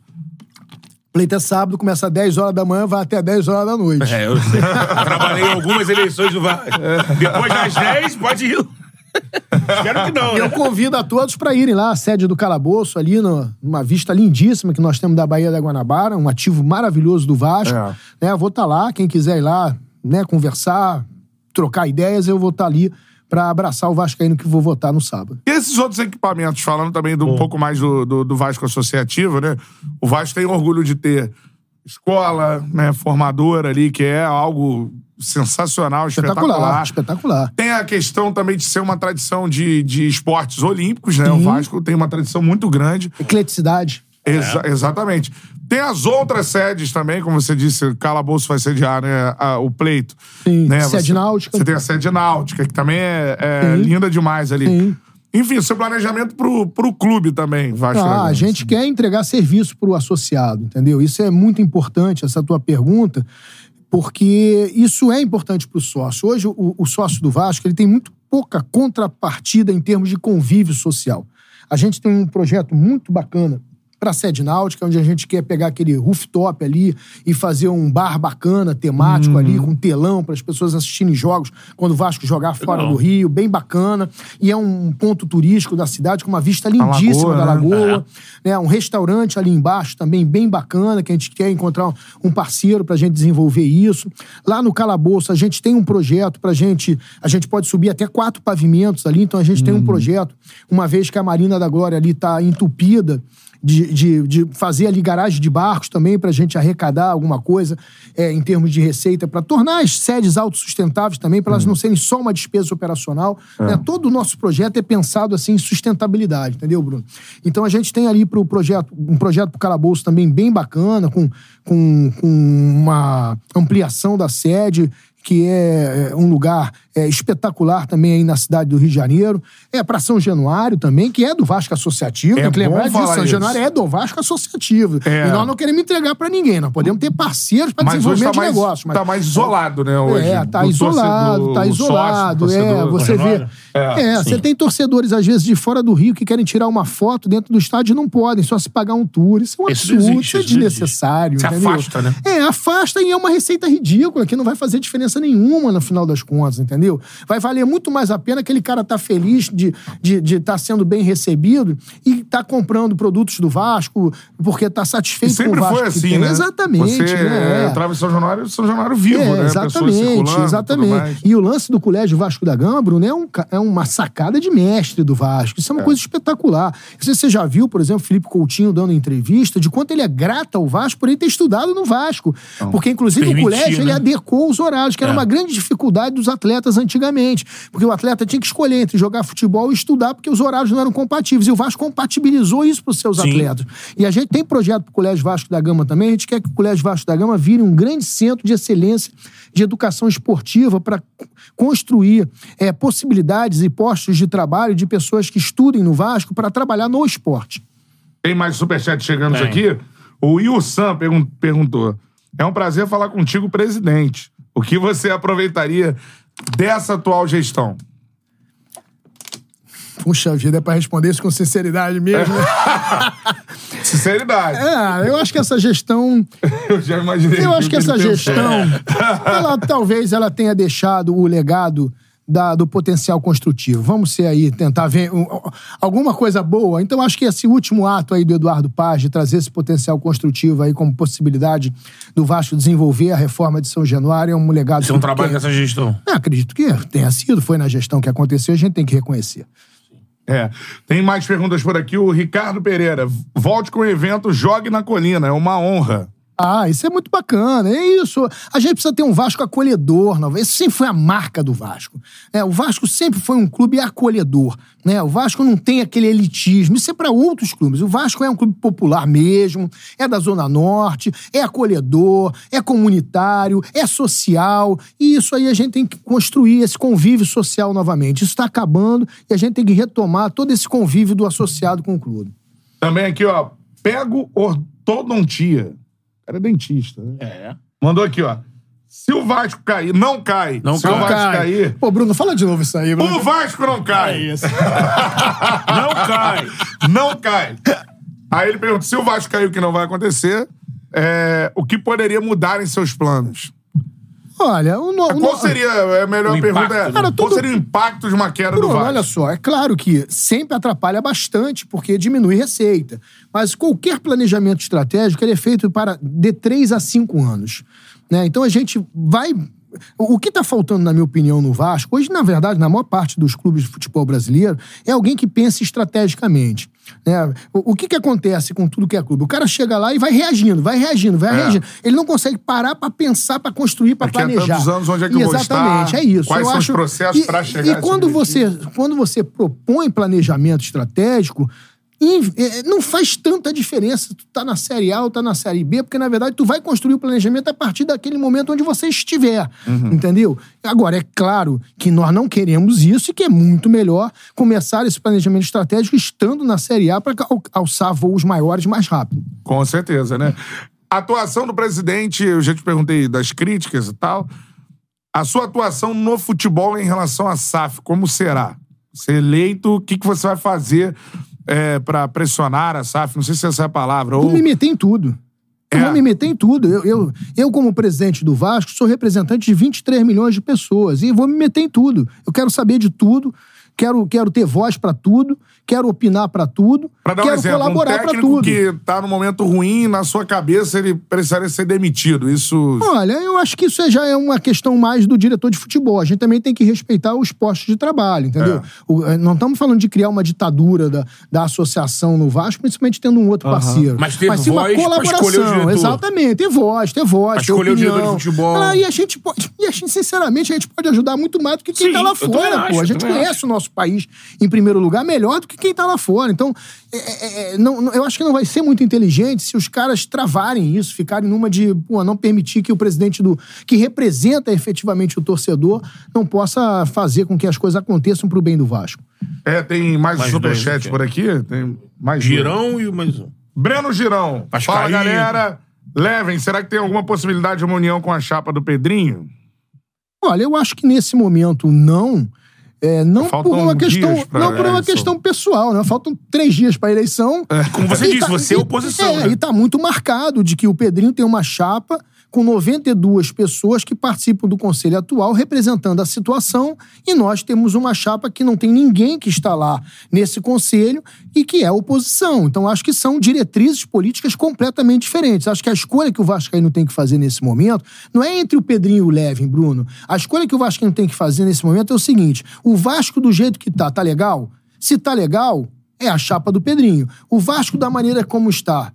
Pleito é sábado, começa às 10 horas da manhã, vai até 10 horas da noite. É, eu sei. Trabalhei em algumas eleições do Vasco. Depois das 10, pode ir. Espero que não, Eu né? convido a todos para irem lá à sede do Calabouço, ali no- numa vista lindíssima que nós temos da Baía da Guanabara, um ativo maravilhoso do Vasco. É. Né, eu vou estar lá, quem quiser ir lá, né, conversar, trocar ideias, eu vou estar ali para abraçar o Vascaíno que vou votar no sábado. E esses outros equipamentos, falando também do, um pouco mais do, do, do Vasco Associativo, né? O Vasco tem orgulho de ter escola, né, formadora ali, que é algo sensacional, espetacular. Espetacular, espetacular. Tem a questão também de ser uma tradição de, de esportes olímpicos, né? O Sim. Vasco tem uma tradição muito grande. Ecleticidade. Exa- Exatamente. Tem as outras sedes também, como você disse, Calabouço vai sediar né, a- o pleito. Sim, né? sede você, náutica. Você tem a sede náutica, que também é, é linda demais ali. Sim. Enfim, seu planejamento pro, pro clube também, Vasco. Ah, a gente quer entregar serviço para o associado, entendeu? Isso é muito importante, essa tua pergunta, porque isso é importante para o sócio. Hoje, o, o sócio do Vasco ele tem muito pouca contrapartida em termos de convívio social. A gente tem um projeto muito bacana para a sede náutica, onde a gente quer pegar aquele rooftop ali e fazer um bar bacana, temático ali, com telão para as pessoas assistirem jogos quando o Vasco jogar fora Legal. do Rio, bem bacana. E é um ponto turístico da cidade com uma vista lindíssima lagoa, da né? lagoa né? Um restaurante ali embaixo também bem bacana, que a gente quer encontrar um- parceiro pra gente desenvolver isso. Lá no Calabouço, a gente tem um projeto pra gente. A gente pode subir até quatro pavimentos ali, então a gente tem um projeto, uma vez que a Marina da Glória ali tá entupida. De, de, de fazer ali garagem de barcos também pra gente arrecadar alguma coisa é, em termos de receita, pra tornar as sedes autossustentáveis também, pra elas não serem só uma despesa operacional. né? Todo o nosso projeto é pensado assim em sustentabilidade, entendeu, Bruno? Então a gente tem ali pro projeto, um projeto pro Calabouço também bem bacana, com, com, com uma ampliação da sede, que é é, um lugar é, espetacular também aí na cidade do Rio de Janeiro. É para São Januário também, que é do Vasco Associativo. É tem que bom lembrar disso. São isso. Januário é do Vasco Associativo. É. E nós não queremos entregar para ninguém. Nós podemos ter parceiros para desenvolvimento tá mais, de negócio. Mas tá mais isolado, né, hoje? é, tá Do isolado, torcedor, tá o sócio, isolado. é, você vê. É, você tem torcedores, às vezes, de fora do Rio que querem tirar uma foto dentro do estádio e não podem, só se pagar um tour. Isso é um Isso absurdo, existe, isso é isso existe. desnecessário. Entendeu? afasta, né? É, afasta e é uma receita ridícula que não vai fazer diferença nenhuma no final das contas, entendeu? Vai valer muito mais a pena aquele cara tá feliz de estar de, de tá sendo bem recebido e tá comprando produtos do Vasco porque tá E satisfeito com o sempre Vasco. foi assim, né? Exatamente, Você né? entrava em São Januário, São Januário vivo, É, né? Exatamente, exatamente. E o lance do Colégio Vasco da Gama, Bruno, é um, é uma sacada de mestre do Vasco. Isso é uma coisa espetacular. Não sei se você já viu, por exemplo, Felipe Coutinho dando entrevista de quanto ele é grato ao Vasco por ele ter estudado no Vasco. Porque, inclusive, o permitir, colégio ele né? adequou os horários, que era É. uma grande dificuldade dos atletas antigamente. Porque o atleta tinha que escolher entre jogar futebol e estudar, porque os horários não eram compatíveis. E o Vasco compatibilizou isso para os seus Sim. atletas. E a gente tem projeto para o Colégio Vasco da Gama também. A gente quer que o Colégio Vasco da Gama vire um grande centro de excelência de educação esportiva para construir é, possibilidades e postos de trabalho de pessoas que estudem no Vasco para trabalhar no esporte. Tem mais superchat chegando Tem. aqui. O Will Sam pergun- perguntou: É um prazer falar contigo, presidente. O que você aproveitaria dessa atual gestão? Puxa vida, é para responder isso com sinceridade mesmo. Sinceridade. É, eu acho que essa gestão Eu já imaginei. Eu acho que ele essa gestão, ela talvez ela tenha deixado o legado da- do potencial construtivo. Vamos ser aí, tentar ver um, alguma coisa boa. Então, acho que esse último ato aí do Eduardo Paz, de trazer esse potencial construtivo aí como possibilidade do Vasco desenvolver a reforma de São Januário, é um legado... Isso é um que- trabalho dessa gestão. Eu acredito que tenha sido, foi na gestão que aconteceu, a gente tem que reconhecer. É. Tem mais perguntas por aqui. O Ricardo Pereira. Volte com o evento Jogue na Colina. É uma honra. Ah, isso é muito bacana. É isso. A gente precisa ter um Vasco acolhedor. Não? Isso sempre foi a marca do Vasco. É, o Vasco sempre foi um clube acolhedor. Né? O Vasco não tem aquele elitismo. Isso é para outros clubes. O Vasco é um clube popular mesmo, é da Zona Norte, é acolhedor, é comunitário, é social. E isso aí a gente tem que construir esse convívio social novamente. Isso está acabando e a gente tem que retomar todo esse convívio do associado com o clube. Também aqui, ó. Pego ortodontia. O cara é dentista, né? É. Mandou aqui, ó. Se o Vasco cair, não cai. Não Se cai. o Vasco cair, Pô, Bruno, fala de novo isso aí, Bruno. o Vasco não cai. É isso. Não cai. Não cai. Aí ele pergunta: se o Vasco cair, o que não vai acontecer, é, o que poderia mudar em seus planos? Olha, o no, o Qual no- seria a melhor O pergunta? impacto, É, né? Cara, qual seria o impacto de uma queda do Bruno, Vasco? olha só, é claro que sempre atrapalha bastante, porque diminui receita. Mas qualquer planejamento estratégico ele é feito para de três a cinco anos. Né? Então a gente vai. O o que está faltando, na minha opinião, no Vasco, hoje, na verdade, na maior parte dos clubes de futebol brasileiro, é alguém que pense estrategicamente. Né? O, o que, que acontece com tudo que é clube? O cara chega lá e vai reagindo, vai reagindo, vai É. reagindo. Ele não consegue parar para pensar, para construir, para a planejar. tantos anos, onde é que eu Exatamente, estar? é isso. Quais Eu são os acho- processos e- pra chegar E quando você, quando você propõe planejamento estratégico, não faz tanta diferença tu tá na Série A ou tá na Série B, porque, na verdade, tu vai construir o planejamento a partir daquele momento onde você estiver, Uhum. entendeu? Agora, é claro que nós não queremos isso e que é muito melhor começar esse planejamento estratégico estando na Série A para alçar voos maiores mais rápido. Com certeza, né? A atuação do presidente, eu já te perguntei das críticas e tal. A sua atuação no futebol em relação à SAF, como será? Ser eleito, o que, que você vai fazer é, para pressionar a SAF? Não sei se essa é a palavra. Ou... Vou me meter em tudo. Eu É. vou me meter em tudo. Eu, eu, eu, como presidente do Vasco, sou representante de 23 milhões de pessoas. E vou me meter em tudo. Eu quero saber de tudo. Quero, quero ter voz pra tudo. Quero opinar pra tudo. Pra dar um quero exemplo, um colaborar pra técnico tudo. que tá num momento ruim, na sua cabeça, ele precisaria ser demitido. Isso. Olha, eu acho que isso já é uma questão mais do diretor de futebol. A gente também tem que respeitar os postos de trabalho, entendeu? É. O- eh, não estamos falando de criar uma ditadura da, da associação no Vasco, principalmente tendo um outro parceiro. Mas ter sim uma colaboração. o. Exatamente, ter voz, ter voz, Pra ter escolher o opinião. diretor de futebol. Ah, e a gente pode, e a gente, sinceramente, a gente pode ajudar muito mais do que quem Sim, tá lá fora, pô. acho, a gente conhece o nosso país, em primeiro lugar, melhor do que quem tá lá fora. Então, é, é, é, não, não- eu acho que não vai ser muito inteligente se os caras travarem isso, ficarem numa de pô, não permitir que o presidente do. que representa efetivamente o torcedor não possa fazer com que as coisas aconteçam pro bem do Vasco. É, tem mais, Mais superchat dois, por aqui? Tem mais dois. Girão e mais um. Breno Girão. Fala, galera. Levem, será que tem alguma possibilidade de uma união com a chapa do Pedrinho? Olha, eu acho que nesse momento não. É, não Faltam por uma questão, não por uma questão pessoal, né? Faltam três dias para eleição. Como você E disse, você é e- oposição, É, né? e tá muito marcado de que o Pedrinho tem uma chapa com 92 pessoas que participam do conselho atual representando a situação e nós temos uma chapa que não tem ninguém que está lá nesse conselho e que é oposição. Então acho que são diretrizes políticas completamente diferentes. Acho que a escolha que o Vascaíno tem que fazer nesse momento não é entre o Pedrinho e o Levin, Bruno. A escolha que o Vascaíno tem que fazer nesse momento é o seguinte: o Vasco do jeito que tá, tá legal? Se tá legal, é a chapa do Pedrinho. O Vasco da maneira como está,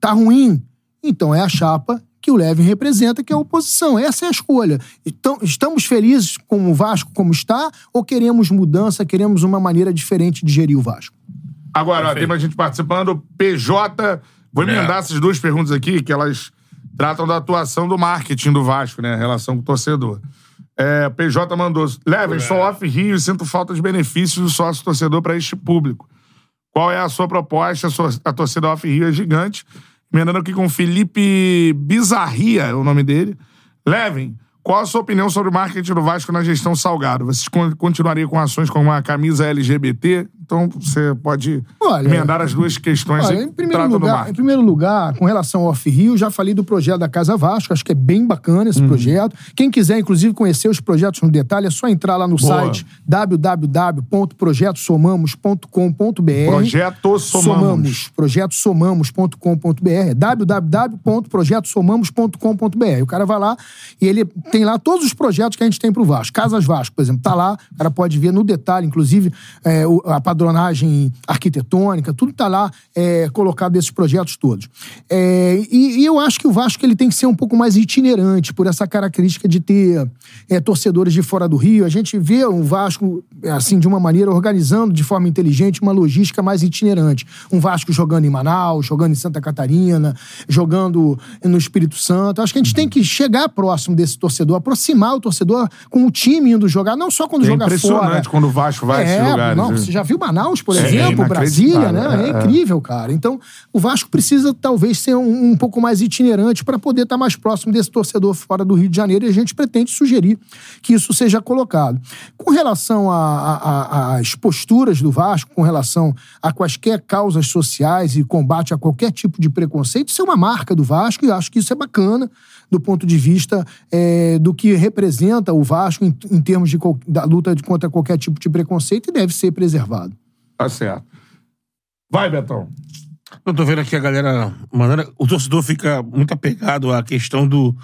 tá ruim? Então é a chapa que o Levin representa, que é a oposição. Essa é a escolha. Então, estamos felizes com o Vasco como está ou queremos mudança, queremos uma maneira diferente de gerir o Vasco? Agora, ó, tem mais gente participando. PJ, vou emendar essas duas perguntas aqui, que elas tratam da atuação do marketing do Vasco, né? A relação com o torcedor. É, PJ mandou. Levem, sou off-Rio e sinto falta de benefícios do sócio-torcedor para este público. Qual é a sua proposta? A, sua- a torcida off-Rio é gigante. Emendando aqui com Felipe Bizarria, é o nome dele. Levem, qual a sua opinião sobre o marketing do Vasco na gestão Salgado? Vocês con- continuariam com ações como a camisa LGBT? Então você pode Olha, emendar as duas questões Olha, aí em primeiro, lugar, em primeiro lugar, com relação ao Off-Rio, já falei do projeto da Casa Vasco, acho que é bem bacana Uhum. esse projeto. Quem quiser, inclusive, conhecer os projetos no detalhe, é só entrar lá no Boa. site www.projetosomamos.com.br. Projeto Somamos. projetosomamos.com.br, www.projetosomamos.com.br. O cara vai lá e ele tem lá todos os projetos que a gente tem pro Vasco. Casas Vasco, por exemplo, tá lá, o cara pode ver no detalhe, inclusive é, o- a padronagem arquitetônica, tudo tá lá é, colocado desses projetos todos. É, e, e eu acho que o Vasco ele tem que ser um pouco mais itinerante por essa característica de ter é, torcedores de fora do Rio. A gente vê o Vasco, assim, de uma maneira, organizando de forma inteligente uma logística mais itinerante. Um Vasco jogando em Manaus, jogando em Santa Catarina, jogando no Espírito Santo. Acho que a gente tem que chegar próximo desse torcedor, aproximar o torcedor com o time indo jogar, não só quando É joga impressionante fora. quando o Vasco vai a esses É, lugares. não, né? você já viu Manaus, por Sim, exemplo, é Brasília, né? É, é, é. incrível, cara. Então, o Vasco precisa talvez ser um, um pouco mais itinerante para poder estar mais próximo desse torcedor fora do Rio de Janeiro e a gente pretende sugerir que isso seja colocado. Com relação às posturas do Vasco, com relação a quaisquer causas sociais e combate a qualquer tipo de preconceito, isso é uma marca do Vasco e acho que isso é bacana do ponto de vista é, do que representa o Vasco em, em termos de, da luta contra qualquer tipo de preconceito e deve ser preservado. Tá certo. Vai, Betão. Eu tô vendo aqui a galera mandando. O torcedor fica muito apegado à questão do.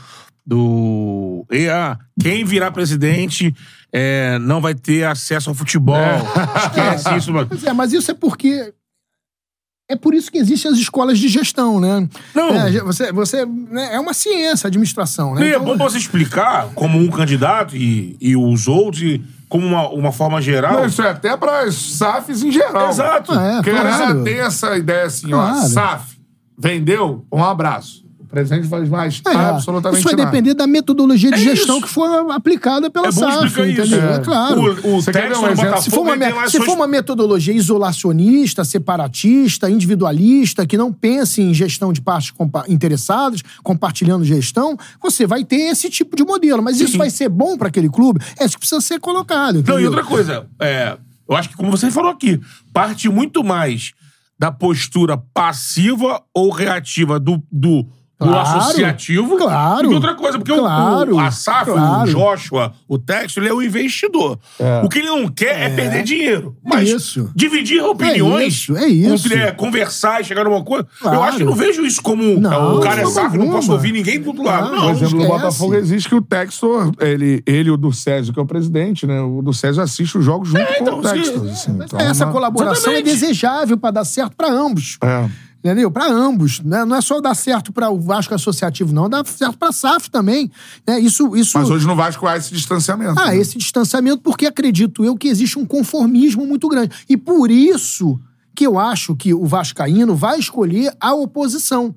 do EA. Quem virar presidente é, não vai ter acesso ao futebol. Esquece isso, mano. Pois é, mas isso é porque. É por isso que existem as escolas de gestão, né? Não. É, você, você, né, é uma ciência, a administração, né? E é Então, bom você explicar como um candidato e, e os outros, e como uma, uma forma geral. Não, isso é até para SAFs em geral. Exato. É, Porque já claro. tem essa ideia assim, ó. Claro. SAF, vendeu, um abraço. Presidente faz mais É, absolutamente isso vai nada. depender da metodologia de É gestão isso. que for aplicada pela É SAF, entendeu? É. É claro. O, o Você texto um exemplo? Se for, uma, me- se suas- for uma metodologia isolacionista, separatista, individualista, que não pense em gestão de partes compa- interessadas, compartilhando gestão, você vai ter esse tipo de modelo. Mas isso vai ser bom para aquele clube? É isso que precisa ser colocado. Não, Entendeu? e outra coisa, é, eu acho que, como você falou aqui, parte muito mais da postura passiva ou reativa do, do, do Claro, associativo claro, do que outra coisa. Porque o- claro, o, a SAF, o claro. Joshua, o Texto, ele é o investidor. O que ele não quer é, perder dinheiro. Mas isso. dividir opiniões, isso, é isso. com- é, conversar e chegar numa coisa. Eu Claro. acho que não vejo isso como Não, o cara é SAF, não posso ouvir ninguém do outro lado. Claro, Não, O exemplo do esquece. Botafogo existe que o Textor, ele, ele e o do Césio, que é o presidente, né? O do Césio assiste os jogos junto com então, o Textor. sim. assim. Então, Essa uma- colaboração Exatamente. é desejável para dar certo para ambos. É. Entendeu? Para ambos. Né? Não é só dar certo para o Vasco Associativo, não. Dá certo para a SAF também. Né? Isso, isso... Mas hoje no Vasco há esse distanciamento. Ah, né? esse distanciamento, porque acredito eu que existe um conformismo muito grande. E por isso que eu acho que o Vascaíno vai escolher a oposição.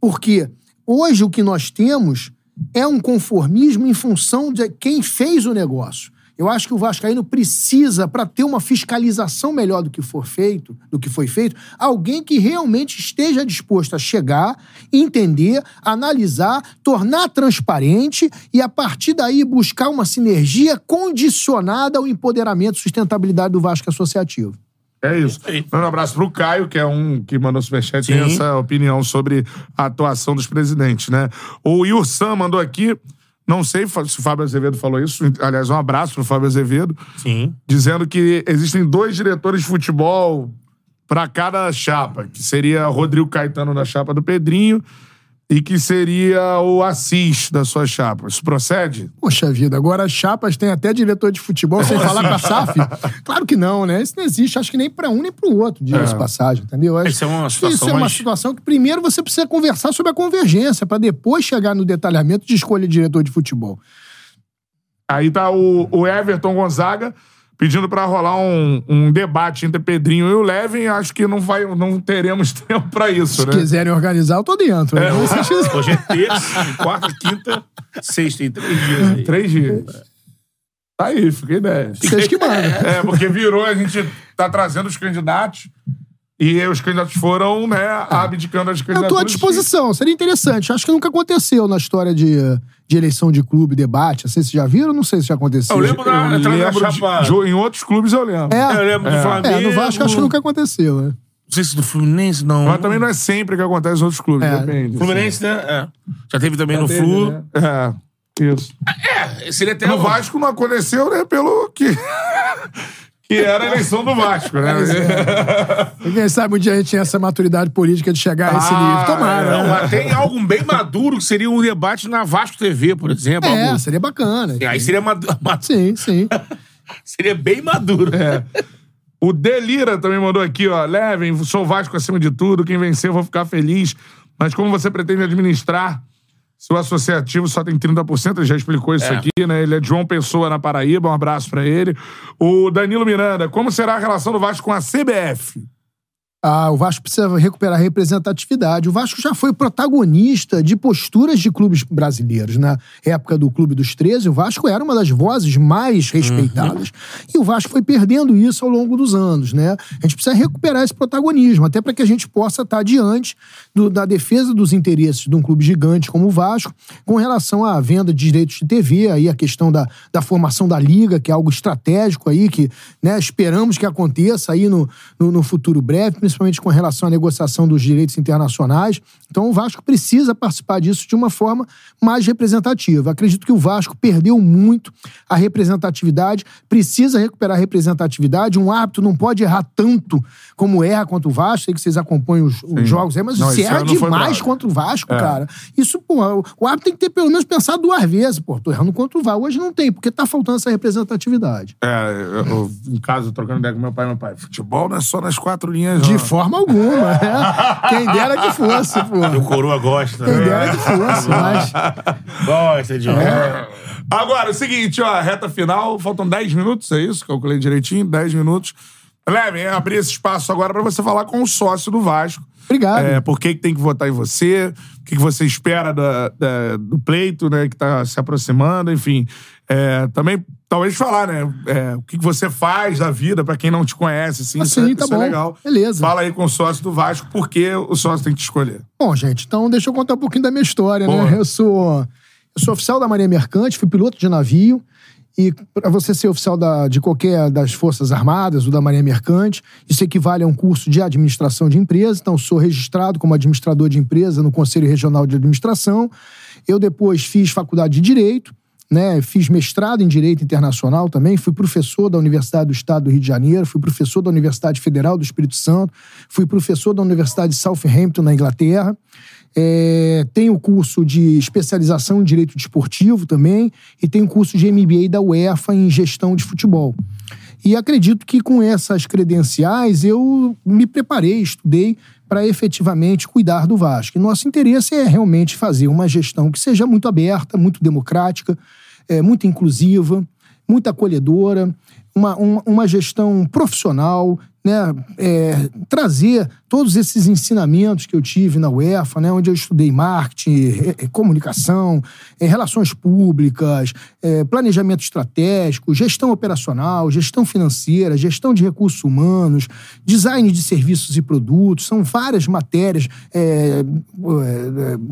Porque hoje o que nós temos é um conformismo em função de quem fez o negócio. Eu acho que o Vascaíno precisa, para ter uma fiscalização melhor do que for feito, do que foi feito, alguém que realmente esteja disposto a chegar, entender, analisar, tornar transparente e, a partir daí, buscar uma sinergia condicionada ao empoderamento e sustentabilidade do Vasco Associativo. É isso. Manda um abraço pro Caio, que é um que mandou superchat e tem essa opinião sobre a atuação dos presidentes, né? O Yursan mandou aqui, não sei se o Fábio Azevedo falou isso, aliás, um abraço pro Fábio Azevedo, Sim. dizendo que existem dois diretores de futebol para cada chapa, que seria Rodrigo Caetano na chapa do Pedrinho e que seria o Assis da sua chapa. Isso procede? Poxa vida, agora as chapas têm até diretor de futebol sem falar com a SAF? Claro que não, né? Isso não existe, acho que nem pra um nem pro outro, diga-se É. passagem, entendeu? Acho Isso é uma situação Isso é uma mais- situação que primeiro você precisa conversar sobre a convergência, pra depois chegar no detalhamento de escolha de diretor de futebol. Aí tá o, o Everton Gonzaga pedindo pra rolar um, um debate entre Pedrinho e o Levin. Acho que não, vai, não teremos tempo pra isso, Se né? quiserem organizar, eu tô dentro. né? Existe isso. Hoje é terça, quarta, quinta, sexta. Tem três dias aí. Três dias. Tá aí, fica a ideia. Vocês que mandam. É, porque virou, a gente tá trazendo os candidatos e os candidatos foram, né, abdicando as Eu candidaturas. tô à disposição, seria interessante. Acho que nunca aconteceu na história de, de eleição de clube, debate. Não sei se já viram, não sei se já aconteceu. Eu lembro da Eu lembro de- em outros clubes eu lembro. É, Eu lembro do Flamengo. é, no Vasco acho que nunca aconteceu, né? Não sei se do Fluminense, não. Mas também não é sempre que acontece em outros clubes, É. depende. Fluminense, né? É. Já teve também no assim. Flu. Teve, né? É, isso. É, seria até No um- Vasco não aconteceu, né, pelo que... que era a eleição do Vasco, né? E quem sabe um dia a gente tem essa maturidade política de chegar a esse Ah, nível. Tomara. Não, né? mas tem algo bem maduro que seria um debate na Vasco TV, por exemplo. É, seria bacana. Aí seria, madu- ma- Sim, sim. seria bem maduro. É. O Delira também mandou aqui, ó. Levem, sou Vasco acima de tudo. Quem vencer, eu vou ficar feliz. Mas como você pretende administrar se o associativo só tem 30%? Ele já explicou isso É. aqui, né? Ele é de João Pessoa, na Paraíba. Um abraço pra ele. O Danilo Miranda, como será a relação do Vasco com a CBF? Ah, o Vasco precisa recuperar a representatividade. O Vasco já foi protagonista de posturas de clubes brasileiros. Na época do Clube dos 13, o Vasco era uma das vozes mais respeitadas. E o Vasco foi perdendo isso ao longo dos anos, né? A gente precisa recuperar esse protagonismo, até para que a gente possa estar diante do- da defesa dos interesses de um clube gigante como o Vasco, com relação à venda de direitos de TV, aí a questão da, da formação da Liga, que é algo estratégico aí, que né, esperamos que aconteça aí no, no, no futuro breve, principalmente com relação à negociação dos direitos internacionais. Então o Vasco precisa participar disso de uma forma mais representativa. Acredito que o Vasco perdeu muito a representatividade, precisa recuperar a representatividade. Um árbitro não pode errar tanto como erra contra o Vasco. Sei que vocês acompanham os, os jogos aí, mas Não, esse erra demais contra o Vasco, É. cara. Isso, pô, o- árbitro tem que ter pelo menos pensado duas vezes. Pô, tô errando contra o Vasco. Hoje não tem, porque tá faltando essa representatividade. É, eu, eu, em casa, trocando ideia com meu pai, meu pai. Futebol não é só nas quatro linhas, De. Forma alguma, né? Quem dera que fosse, pô. O Coroa gosta. Quem né? dera que fosse, mas... Gosta de. Agora, o seguinte, ó, reta final, faltam 10 minutos, é isso? Calculei direitinho, 10 minutos. Levem, abrir esse espaço agora pra você falar com o sócio do Vasco. Obrigado. É, por que, que tem que votar em você, o que, que você espera da- da- do pleito, né, que tá se aproximando, enfim. É, também, talvez falar, né, é, o que, você faz da vida, pra quem não te conhece, assim, Ah, isso, é- sim, tá isso é bom. legal. Beleza. Fala aí com o sócio do Vasco, por que o sócio tem que te escolher. Bom, gente, então deixa eu contar um pouquinho da minha história, Boa. né? Eu sou, eu sou oficial da Marinha Mercante, fui piloto de navio. E para você ser oficial da- de qualquer das Forças Armadas ou da Marinha Mercante, isso equivale a um curso de administração de empresa. Então, sou registrado como administrador de empresa no Conselho Regional de Administração. Eu depois fiz faculdade de Direito, né? Fiz mestrado em Direito Internacional também, fui professor da Universidade do Estado do Rio de Janeiro, fui professor da Universidade Federal do Espírito Santo, fui professor da Universidade de Southampton, na Inglaterra. É, tenho curso de especialização em Direito Desportivo também e tenho curso de MBA da UEFA em Gestão de Futebol. E acredito que com essas credenciais eu me preparei, estudei para efetivamente cuidar do Vasco. E nosso interesse é realmente fazer uma gestão que seja muito aberta, muito democrática, é, muito inclusiva, muito acolhedora, uma, uma, uma gestão profissional, né? É, trazer todos esses ensinamentos que eu tive na UEFA, né? onde eu estudei marketing, re- eh, comunicação, eh, relações públicas, eh, planejamento estratégico, gestão operacional, gestão financeira, gestão de recursos humanos, design de serviços e produtos, são várias matérias,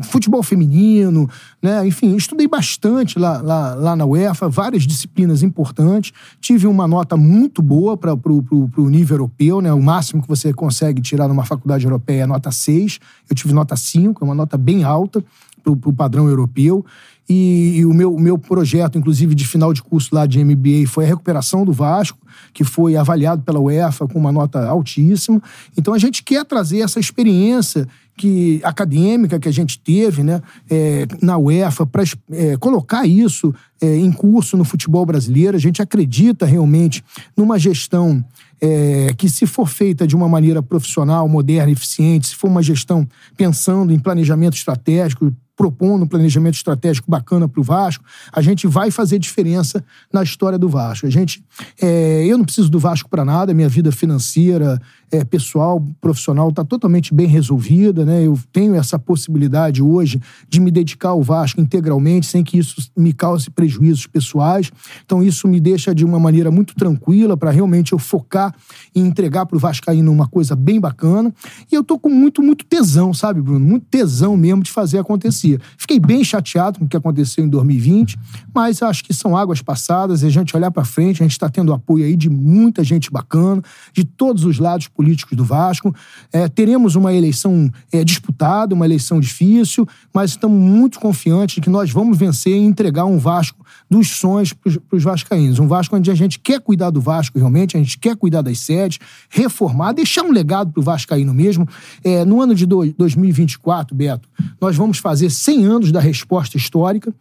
futebol feminino, né? enfim, estudei bastante lá, lá, lá na UEFA, várias disciplinas importantes, tive uma nota muito boa para o nível europeu europeu, né? O máximo que você consegue tirar numa faculdade europeia é nota 6. Eu tive nota 5, é uma nota bem alta para o padrão europeu. E, e o meu, meu projeto, inclusive, de final de curso lá de MBA foi a recuperação do Vasco, que foi avaliado pela UEFA com uma nota altíssima. Então a gente quer trazer essa experiência que acadêmica que a gente teve né, é, na UEFA para é, colocar isso é, em curso no futebol brasileiro. A gente acredita realmente numa gestão é, que, se for feita de uma maneira profissional, moderna, eficiente, se for uma gestão pensando em planejamento estratégico, propondo um planejamento estratégico bacana para o Vasco, a gente vai fazer diferença na história do Vasco. A gente, é, eu não preciso do Vasco para nada, minha vida financeira, é, pessoal, profissional está totalmente bem resolvida, né? Eu tenho essa possibilidade hoje de me dedicar ao Vasco integralmente, sem que isso me cause prejuízos pessoais. Então isso me deixa de uma maneira muito tranquila para realmente eu focar e entregar para o Vascaíno uma coisa bem bacana. E eu tô com muito, muito tesão, sabe, Bruno? Muito tesão mesmo de fazer acontecer. Fiquei bem chateado com o que aconteceu em 2020, mas acho que são águas passadas. E a gente olhar para frente, a gente está tendo apoio aí de muita gente bacana, de todos os lados políticos do Vasco. É, teremos uma eleição é, disputada, uma eleição difícil, mas estamos muito confiantes de que nós vamos vencer e entregar um Vasco dos sonhos para os vascaínos. Um Vasco onde a gente quer cuidar do Vasco realmente, a gente quer cuidar das sedes, reformar, deixar um legado para o vascaíno mesmo. É, no ano de do, 2024, Beto, nós vamos fazer 100 anos da resposta histórica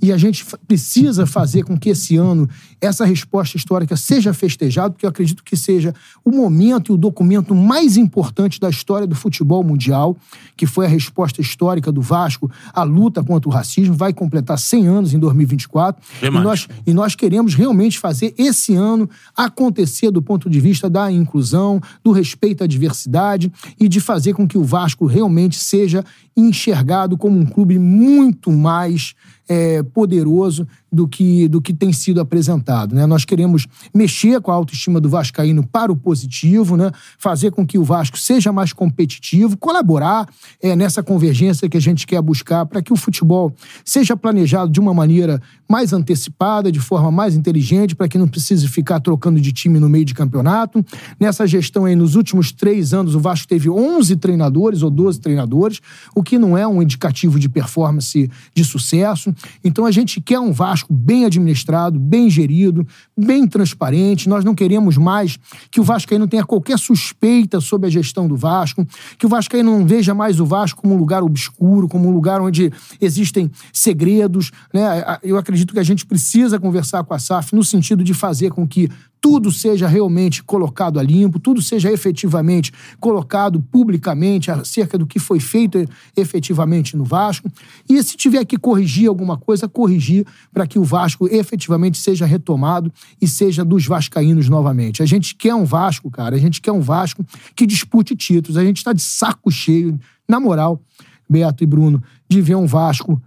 e a gente precisa fazer com que esse ano essa resposta histórica seja festejada, porque eu acredito que seja o momento e o documento mais importante da história do futebol mundial, que foi a resposta histórica do Vasco à luta contra o racismo, vai completar 100 anos em 2024. E nós, e nós queremos realmente fazer esse ano acontecer do ponto de vista da inclusão, do respeito à diversidade e de fazer com que o Vasco realmente seja enxergado como um clube muito mais é, poderoso do que, do que tem sido apresentado. Né? Nós queremos mexer com a autoestima do Vascaíno para o positivo, né? fazer com que o Vasco seja mais competitivo, colaborar é, nessa convergência que a gente quer buscar para que o futebol seja planejado de uma maneira mais antecipada, de forma mais inteligente, para que não precise ficar trocando de time no meio de campeonato. Nessa gestão aí, nos últimos três anos, o Vasco teve 11 treinadores ou 12 treinadores, o que não é um indicativo de performance de sucesso. Então a gente quer um Vasco bem administrado, bem gerido, bem transparente. Nós não queremos mais que o Vascaíno tenha qualquer suspeita sobre a gestão do Vasco, que o Vascaíno não veja mais o Vasco como um lugar obscuro, como um lugar onde existem segredos. Né? Eu acredito que a gente precisa conversar com a SAF no sentido de fazer com que tudo seja realmente colocado a limpo, tudo seja efetivamente colocado publicamente acerca do que foi feito efetivamente no Vasco. E se tiver que corrigir alguma coisa, corrigir para que o Vasco efetivamente seja retomado e seja dos vascaínos novamente. A gente quer um Vasco, cara, a gente quer um Vasco que dispute títulos. A gente está de saco cheio, na moral, Beto e Bruno, de ver um Vasco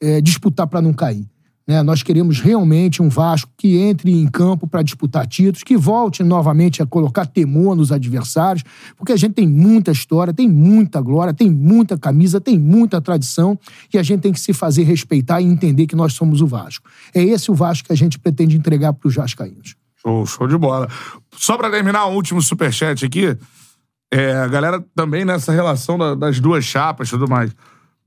é, disputar para não cair. Né? Nós queremos realmente um Vasco que entre em campo para disputar títulos, que volte novamente a colocar temor nos adversários, porque a gente tem muita história, tem muita glória, tem muita camisa, tem muita tradição e a gente tem que se fazer respeitar e entender que nós somos o Vasco. É esse o Vasco que a gente pretende entregar para os vascaínos. Show, show de bola. Só para terminar, um último superchat aqui. É, a galera também nessa relação da, das duas chapas e tudo mais.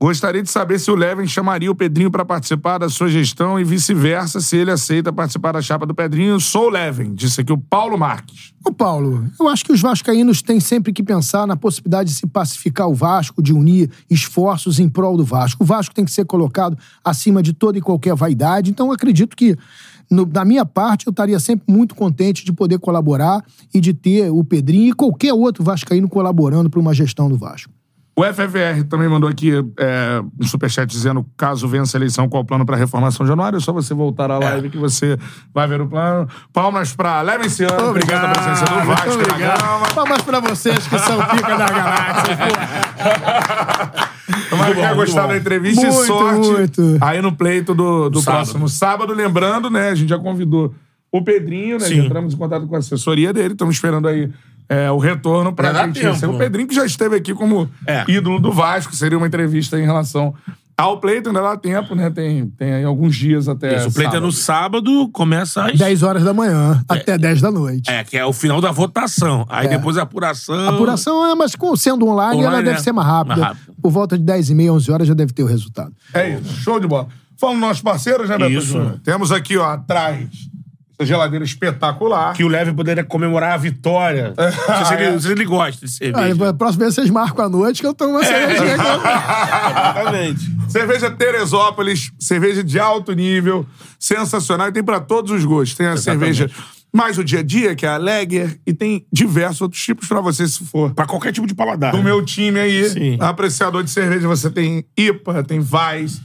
Gostaria de saber se o Levin chamaria o Pedrinho para participar da sua gestão e vice-versa, se ele aceita participar da chapa do Pedrinho. Sou o Levin, disse aqui o Paulo Marques. Ô Paulo, eu acho que os vascaínos têm sempre que pensar na possibilidade de se pacificar o Vasco, de unir esforços em prol do Vasco. O Vasco tem que ser colocado acima de toda e qualquer vaidade, então acredito que no, da minha parte, eu estaria sempre muito contente de poder colaborar e de ter o Pedrinho e qualquer outro vascaíno colaborando para uma gestão do Vasco. O FFR também mandou aqui é, um superchat dizendo caso vença a eleição, qual o plano para a reformação de januário. É só você voltar à live é. que você vai ver o plano. Palmas para Leve esse ano. Obrigado pela presença do Vasco Obrigado. Palmas para vocês que são pica da galáxia. Tomara que tenha gostado da entrevista muito, e sorte muito. aí no pleito do, do sábado. próximo sábado. Lembrando, né, a gente já convidou o Pedrinho, né? Já entramos em contato com a assessoria dele, estamos esperando aí é, o retorno para a gente O Pedrinho que já esteve aqui como é. ídolo do Vasco, seria uma entrevista em relação Ah, o pleito ainda dá tempo, né? Tem, tem aí alguns dias até. Isso, o pleito é no sábado, começa às... 10 horas da manhã até 10 da noite. É, que é o final da votação. Aí É. depois a apuração... A apuração é, mas com- sendo online, ela Online, deve é. ser mais rápida. Mais rápida. Por volta de 10 e meia, 11 horas já deve ter o resultado. É isso, show de bola. Falando dos nossos parceiros, né, Beto Isso. Temos aqui, ó, atrás, essa geladeira espetacular. Que o Leve poderia comemorar a vitória. Não sei se ele, se ele gosta de cerveja. Ah, a próxima vez vocês marcam a noite que eu tomo uma cervejinha. Exatamente. Cerveja Teresópolis, cerveja de alto nível, sensacional. E tem pra todos os gostos. Tem a Exatamente. cerveja mais o dia a dia, que é a Lager, e tem diversos outros tipos pra você, se for. Pra qualquer tipo de paladar. Do né? meu time aí, Sim. apreciador de cerveja, você tem IPA, tem Weiss,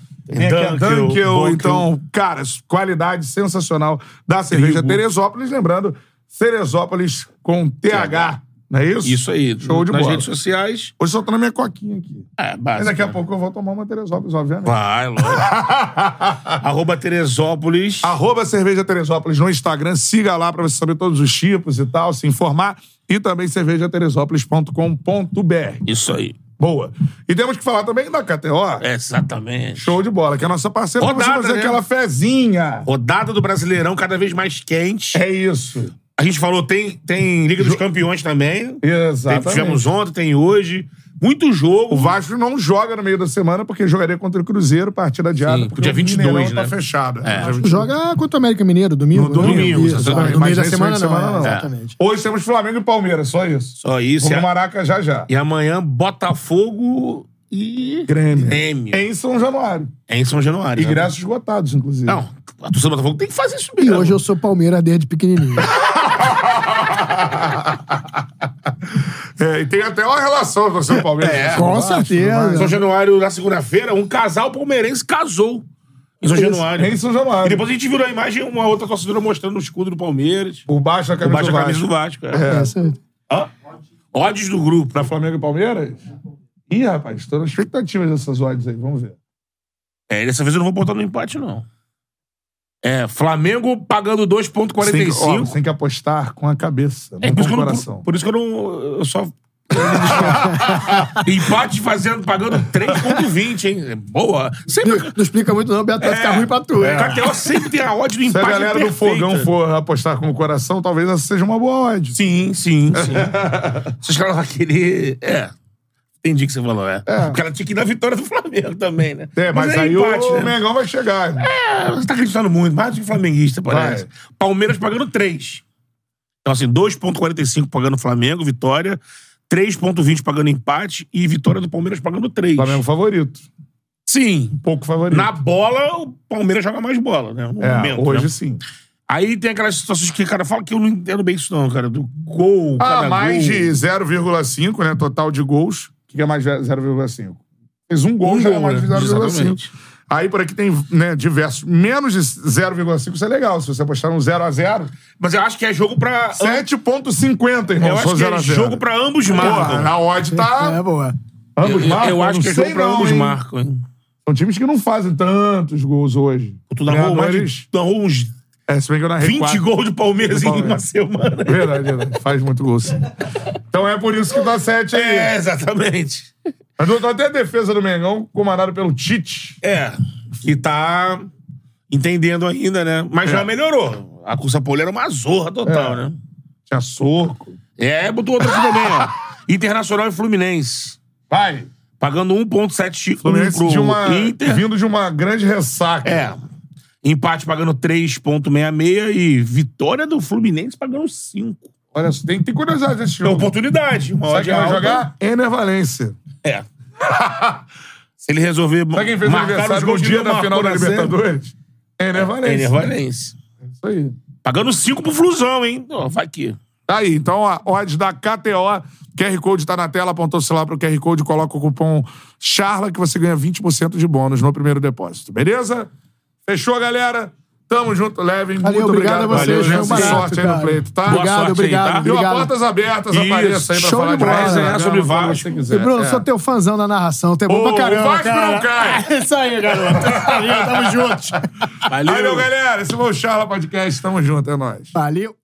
Dunkel. Então, cara, qualidade sensacional da cerveja Trigo. Teresópolis. Lembrando, Teresópolis com TH, não é isso? Isso aí. Show de Nas bola. redes sociais. Hoje só tô na minha coquinha aqui. É, Mas básico. daqui a pouco eu vou tomar uma Teresópolis, obviamente. Vai, lógico. Arroba Teresópolis. Arroba Cerveja Teresópolis no Instagram. Siga lá pra você saber todos os tipos e tal, se informar. E também cervejateresópolis.com.br. Isso aí. Boa. E temos que falar também da KTO. Exatamente. Show de bola, que é a nossa parceira pra você Rodada, fazer né? aquela fezinha. Rodada do Brasileirão cada vez mais quente. É isso. A gente falou, tem, tem Liga dos Campeões também. Tem, Exatamente. tivemos ontem, tem hoje. Muito jogo. O Vasco não joga no meio da semana porque jogaria contra o Cruzeiro, partida adiada. Sim, porque dia o 22, Mineirão né? tá fechado. É. 22. Joga contra o América Mineiro, domingo. No né? domingo, Isso, exatamente. No meio da semana, semana, não. não. é, Exatamente. Hoje temos Flamengo e Palmeiras, só isso. Só isso. Vamos E, a- Maraca já já. e amanhã, Botafogo e Grêmio. Grêmio. Em São Januário. Em São Januário. Ingressos esgotados, inclusive. Não, a torcida do Botafogo tem que fazer isso E mesmo. hoje eu sou Palmeiras desde pequenininho. É, e tem até uma relação com o seu Palmeiras. É, com Vasco, certeza. Em São Januário, na segunda-feira, um casal palmeirense casou. Em São Januário. Em São Januário. E depois a gente virou a imagem, uma outra torcedora mostrando o escudo do Palmeiras. Por baixo da camisa, baixo do da camisa Vasco. do Vasco. É. Essa aí. Hã? Odds do grupo. Pra Flamengo e Palmeiras? Ih, rapaz, tô nas expectativas dessas odds aí. Vamos ver. É, dessa vez eu não vou botar no empate, não. É, Flamengo pagando Você tem, que, ó, 2,45. você tem que apostar com a cabeça, É, não com o eu não, coração. por, por isso que eu não. Eu só. empate fazendo, pagando 3,20, hein? Boa. Sempre. Não explica muito, não, Beto. Vai ficar ruim pra tu. É. Cartel sempre tem a odd do Se a empate. galera do perfeita. fogão for apostar com o coração, talvez essa seja uma boa odd. Sim, sim, sim. Se os caras vão querer. É. Entendi o que você falou, é. Porque ela tinha que ir na vitória do Flamengo também, né? É, mas, é aí empate, o né? Mengão vai chegar. É, você tá acreditando muito, mais do que flamenguista, parece. Vai. Palmeiras pagando 3. Então, assim, 2,45 pagando Flamengo, vitória. 3,20 pagando empate. E vitória do Palmeiras pagando 3. Flamengo favorito. Sim. Pouco favorito. Na bola, o Palmeiras joga mais bola, né? No é, momento, hoje né? sim. Aí tem aquelas situações que, cara, fala que eu não entendo bem isso, não, cara. Do gol, Ah, mais gol. de 0,5, né? Total de gols. O que é mais de 0,5? Fez um gol, Um já é gol, mais de né? 0,5. Exatamente. Aí por aqui tem né, diversos. Menos de 0,5, isso é legal. Se você apostar um 0x0, Mas eu acho que é jogo pra. 7,50, irmão. Eu acho que é 0x0. jogo pra ambos marcam. na odd tá. É, boa. Ambos Eu, marcam? eu acho que é sei jogo pra não, ambos hein? marcam? São times que não fazem tantos gols hoje. Tu narrou, mais de, tu narrou uns É, se bem que eu narrei 20 quatro. gols de Palmeiras Do em Palmeiras. uma semana. Verdade, verdade. Faz muito gol, sim. Então é por isso que dá 7 aí. É, exatamente. Mas eu- até a defesa do Mengão, comandado pelo Tite. É, que tá entendendo ainda, né? Mas já melhorou. A Cursa Paulera era uma zorra total, É. né? Tinha soco. É, botou outra aqui também, ó. Internacional e Fluminense. Vai. Pagando 1,7 Fluminense pro de uma, Inter. vindo de uma grande ressaca. É. Empate pagando 3,66 e vitória do Fluminense pagando 5. Olha tem, tem curiosidade desse É jogo. oportunidade. Uma Sabe quem vai jogar? Ener Valência. É. Se ele resolver Sabe quem fez marcar os aniversário gols que dia da final da? Libertadores? Ener Valência. Ener Valência. Isso aí. Pagando 5 pro Flusão, hein? Ó, vai aqui. Tá aí, então a odds da KTO, QR Code tá na tela, apontou o celular pro QR Code, coloca o cupom CHARLA que você ganha 20% de bônus no primeiro depósito, beleza? Fechou, galera? Tamo junto, levem. Valeu, Muito obrigado obrigado. a vocês, Valeu, gente. barato, sorte aí no cara. pleito, tá? Obrigado, sorte aí, obrigado, tá? Viu? obrigado. Portas abertas, Isso. apareça aí pra Show falar de bola. mais, Resenhar né? sobre Vasco. você quiser. E Bruno, É. sou teu fãzão da narração. É bom pra caramba, o Vasco cara. não cai. É isso aí, garoto. Valeu, tamo juntos. Valeu. Valeu, galera. Esse foi o Charla Podcast. Tamo junto, é nóis. Valeu.